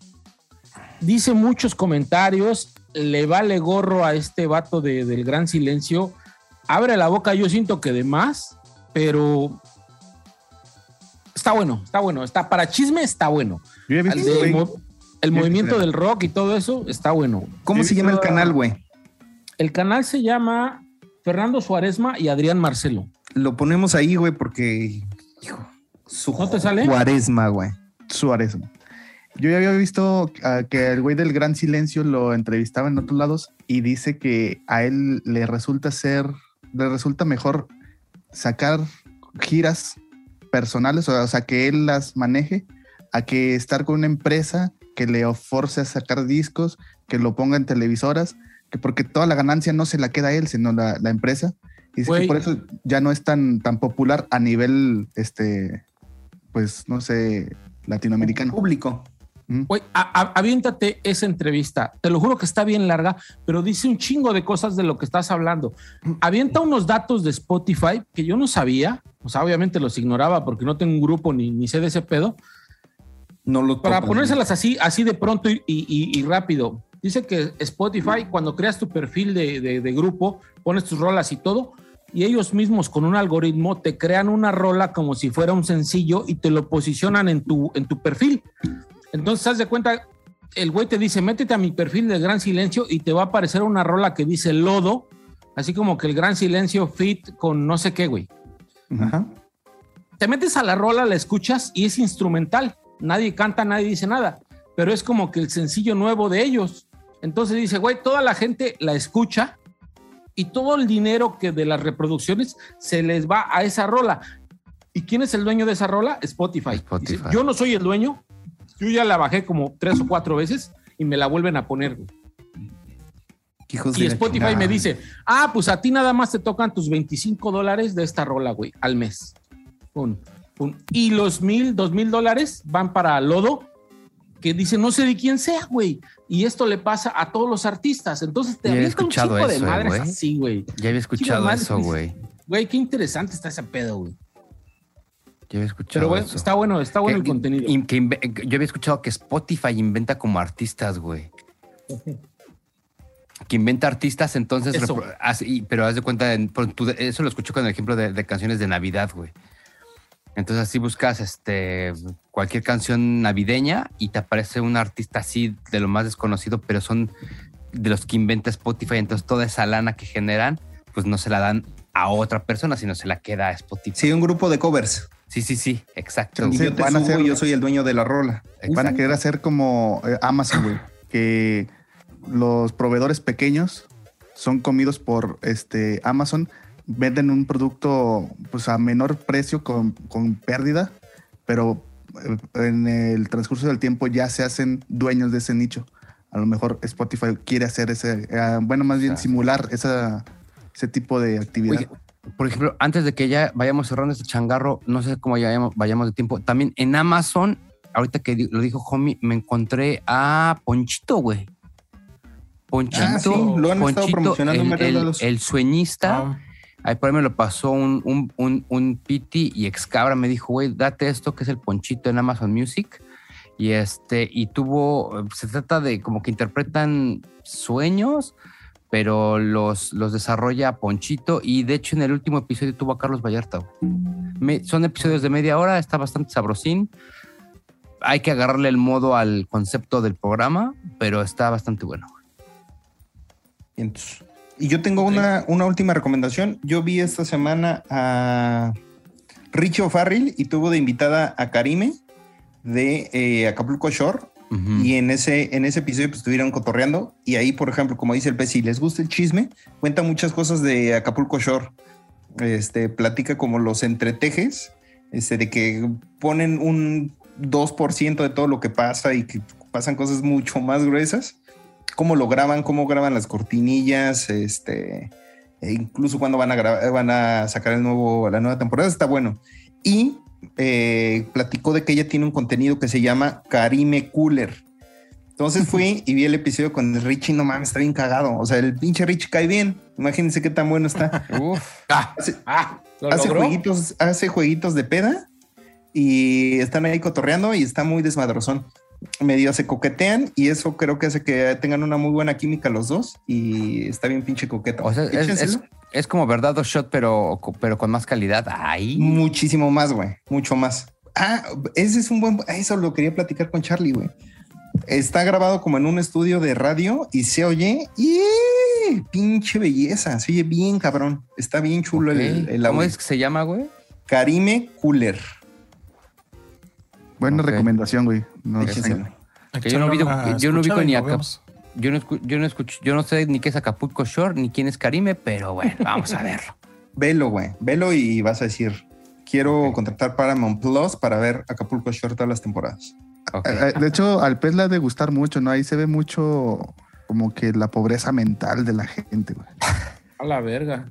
Speaker 2: Dice muchos comentarios, le vale gorro a este vato de- del gran silencio. Abre la boca, yo siento que de más, pero está bueno, está bueno. Está para chisme, está bueno.
Speaker 4: Yo he
Speaker 2: El,
Speaker 4: visto,
Speaker 2: mo- el movimiento del rock y todo eso está bueno.
Speaker 1: ¿Cómo se llama el canal, güey?
Speaker 2: El canal se llama Fernando Suárezma y Adrián Marcelo.
Speaker 1: Lo ponemos ahí, güey, porque. Hijo, su
Speaker 2: ¿No te sale?
Speaker 1: Cuaresma, güey.
Speaker 4: Suárez. Yo ya había visto ah, que el güey del Gran Silencio lo entrevistaba en otros lados y dice que a él le resulta ser, le resulta mejor sacar giras personales, o sea, que él las maneje, a que estar con una empresa que le force a sacar discos, que lo ponga en televisoras, que porque toda la ganancia no se la queda a él, sino la, la empresa. Y dice
Speaker 2: Güey.
Speaker 4: que por eso ya no es tan, tan popular a nivel, este, pues, no sé, latinoamericano.
Speaker 1: Público.
Speaker 2: Güey, aviéntate esa entrevista. Te lo juro que está bien larga, pero dice un chingo de cosas de lo que estás hablando. Avienta unos datos de Spotify que yo no sabía. O sea, obviamente los ignoraba porque no tengo un grupo ni, ni sé de ese pedo.
Speaker 1: No lo
Speaker 2: Para ponérselas así, así de pronto y, y- y rápido. Dice que Spotify, cuando creas tu perfil de, de- de grupo, pones tus rolas y todo, y ellos mismos con un algoritmo te crean una rola como si fuera un sencillo y te lo posicionan en tu, en tu perfil. Entonces, haz de cuenta, el güey te dice, métete a mi perfil de Gran Silencio y te va a aparecer una rola que dice Lodo, así como que el Gran Silencio fit con no sé qué, güey
Speaker 1: güey. Ajá.
Speaker 2: te metes a la rola, la escuchas y es instrumental. Nadie canta, nadie dice nada, pero es como que el sencillo nuevo de ellos. Entonces dice, güey, toda la gente la escucha y todo el dinero que de las reproducciones se les va a esa rola. ¿Y quién es el dueño de esa rola? Spotify.
Speaker 3: Spotify.
Speaker 2: Dice, yo no soy el dueño, yo ya la bajé como tres o cuatro veces y me la vuelven a poner. güey.
Speaker 1: Hijos
Speaker 2: Y
Speaker 1: de
Speaker 2: Spotify
Speaker 1: chingada.
Speaker 2: me dice, ah, pues a ti nada más te tocan tus 25 dólares de esta rola, güey, al mes. Pum, pum. Y los mil, dos mil dólares van para Lodo, que dice, no sé de quién sea, güey. Y esto le pasa a todos los artistas. Entonces te
Speaker 3: había
Speaker 2: un
Speaker 3: escuchado
Speaker 2: chico de
Speaker 3: eso, eh,
Speaker 2: madres
Speaker 3: güey.
Speaker 2: así, güey.
Speaker 3: Ya había escuchado eso, güey.
Speaker 2: Güey, qué interesante está ese pedo, güey.
Speaker 3: Ya había escuchado
Speaker 2: Pero bueno,
Speaker 3: eso.
Speaker 2: está bueno, está bueno el contenido.
Speaker 3: y que inve- yo había escuchado que Spotify inventa como artistas, güey. Que inventa artistas, entonces.
Speaker 2: Eso.
Speaker 3: pero haz de cuenta, en- por tu- eso lo escuché con el ejemplo de, de canciones de Navidad, güey. Entonces así buscas este cualquier canción navideña y te aparece un artista así de lo más desconocido, pero son de los que inventa Spotify. Entonces toda esa lana que generan, pues no se la dan a otra persona, sino se la queda a Spotify.
Speaker 1: Sí, un grupo de covers.
Speaker 3: Sí, sí, sí, exacto.
Speaker 1: Y
Speaker 4: Entonces,
Speaker 1: yo te
Speaker 4: van a
Speaker 1: subo
Speaker 4: hacer-
Speaker 1: yo soy el dueño de la rola.
Speaker 4: Van a querer hacer como eh, Amazon, güey. Que los proveedores pequeños son comidos por este Amazon, venden un producto pues a menor precio con, con pérdida, pero eh, en el transcurso del tiempo ya se hacen dueños de ese nicho. A lo mejor Spotify quiere hacer ese, eh, bueno, más bien simular esa, ese tipo de actividad.
Speaker 3: Oye, por ejemplo, antes de que ya vayamos cerrando este changarro, no sé cómo ya vayamos, vayamos de tiempo. También en Amazon, ahorita que lo dijo Homie, me encontré a Ponchito, güey. Ponchito,
Speaker 1: Ah, sí, lo han estado
Speaker 3: Ponchito,
Speaker 1: promocionando en
Speaker 3: el, el- el sueñista.
Speaker 5: Ah,
Speaker 3: Ahí por ahí me lo pasó un, un, un, un Piti y excabra me dijo, güey, date esto que es el ponchito en Amazon Music. Y este, y tuvo, se trata de como que interpretan sueños, pero los, los desarrolla Ponchito. Y de hecho, en el último episodio tuvo a Carlos Vallarta. Me- son episodios de media hora, está bastante sabrosín. Hay que agarrarle el modo al concepto del programa, pero está bastante bueno.
Speaker 1: Y yo tengo una, una última recomendación. Yo vi esta semana a Richie O'Farrill y tuvo de invitada a Karime de eh, Acapulco Shore. Y en ese, en ese episodio pues, estuvieron cotorreando. Y ahí, por ejemplo, como dice el pez, si les gusta el chisme, cuenta muchas cosas de Acapulco Shore. Este, platica como los entretejes, este, de que ponen un 2% de todo lo que pasa y que pasan cosas mucho más gruesas. Cómo lo graban, cómo graban las cortinillas, este, e incluso cuando van a van a sacar el nuevo, la nueva temporada, está bueno. Y eh, platicó de que ella tiene un contenido que se llama Karime Cooler. Entonces fui y vi el episodio con el Richie, no mames, está bien cagado. O sea, el pinche Richie cae bien. Imagínense qué tan bueno está.
Speaker 3: Uf.
Speaker 2: Ah,
Speaker 1: Hace,
Speaker 2: ah, ¿lo
Speaker 1: hace
Speaker 2: logró?
Speaker 1: jueguitos, hace jueguitos de peda y están ahí cotorreando y está muy desmadrozón. Medio se coquetean y eso creo que hace que tengan una muy buena química los dos y está bien pinche.
Speaker 3: O sea, es, es, como verdad o shot, pero, pero con más calidad. Ahí.
Speaker 1: Muchísimo más, güey. Mucho más. Ah, ese es un buen. Eso lo quería platicar con Charlie, güey. Está grabado como en un estudio de radio y se oye. ¡y! Pinche belleza. Se oye bien, cabrón. Está bien chulo el, el
Speaker 3: ¿Cómo
Speaker 1: audio.
Speaker 3: es que se llama, güey?
Speaker 1: Karime Cooler.
Speaker 4: Buena recomendación, güey. No,
Speaker 3: Que yo no
Speaker 5: una
Speaker 3: yo no
Speaker 5: escuchada y
Speaker 3: ni
Speaker 5: vemos.
Speaker 3: Yo no, escu- yo no escucho, yo no sé ni qué es Acapulco Shore, ni quién es Karime, pero bueno, vamos a verlo.
Speaker 1: Velo, güey. Velo y vas a decir. Quiero
Speaker 3: Ok.
Speaker 1: contratar Paramount Plus para ver Acapulco Shore todas las temporadas.
Speaker 4: De hecho, al pez le ha de gustar mucho, ¿no? Ahí se ve mucho como que la pobreza mental de la gente, güey.
Speaker 2: A la verga.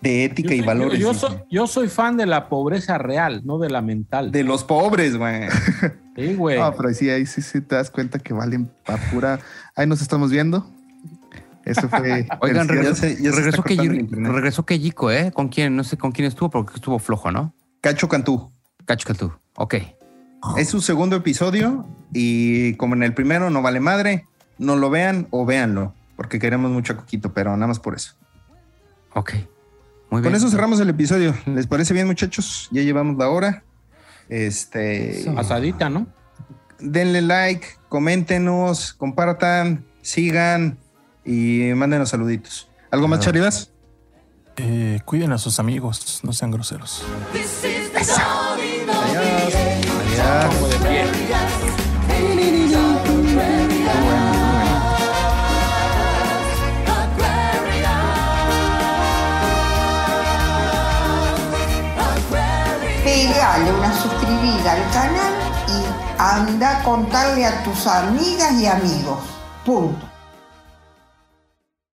Speaker 1: De ética
Speaker 2: Yo
Speaker 1: y
Speaker 2: soy-
Speaker 1: valores.
Speaker 2: Yo, soy, yo soy fan de la pobreza real, no de la mental.
Speaker 1: De los pobres, güey.
Speaker 2: Sí, güey.
Speaker 4: No, pero ahí sí, ahí sí, sí te das cuenta que valen pa' pura. Ahí nos estamos viendo. Eso fue.
Speaker 3: Oigan, regresó,
Speaker 1: se- ya se
Speaker 3: regresó, regresó Kellico, ¿eh? ¿Con quién? No sé con quién estuvo, porque estuvo flojo, ¿no?
Speaker 1: Cacho Cantú.
Speaker 3: Cacho Cantú. Ok.
Speaker 1: Es su segundo episodio y como en el primero no vale madre, no lo vean o véanlo, porque queremos mucho a Coquito, pero nada más por eso.
Speaker 3: Ok. Muy bien.
Speaker 1: Con eso cerramos el episodio. ¿Les parece bien, muchachos? Ya llevamos la hora. Este,
Speaker 3: Eso.
Speaker 2: Asadita, ¿no?
Speaker 1: denle like, coméntenos, compartan, sigan y mándenos saluditos. ¿Algo más,
Speaker 3: Claro.
Speaker 1: Charivas?
Speaker 5: Eh, cuiden a sus amigos, no sean groseros.
Speaker 2: Pie.
Speaker 6: Pegale una suscribida al canal y anda a contarle a tus amigas y amigos. Punto.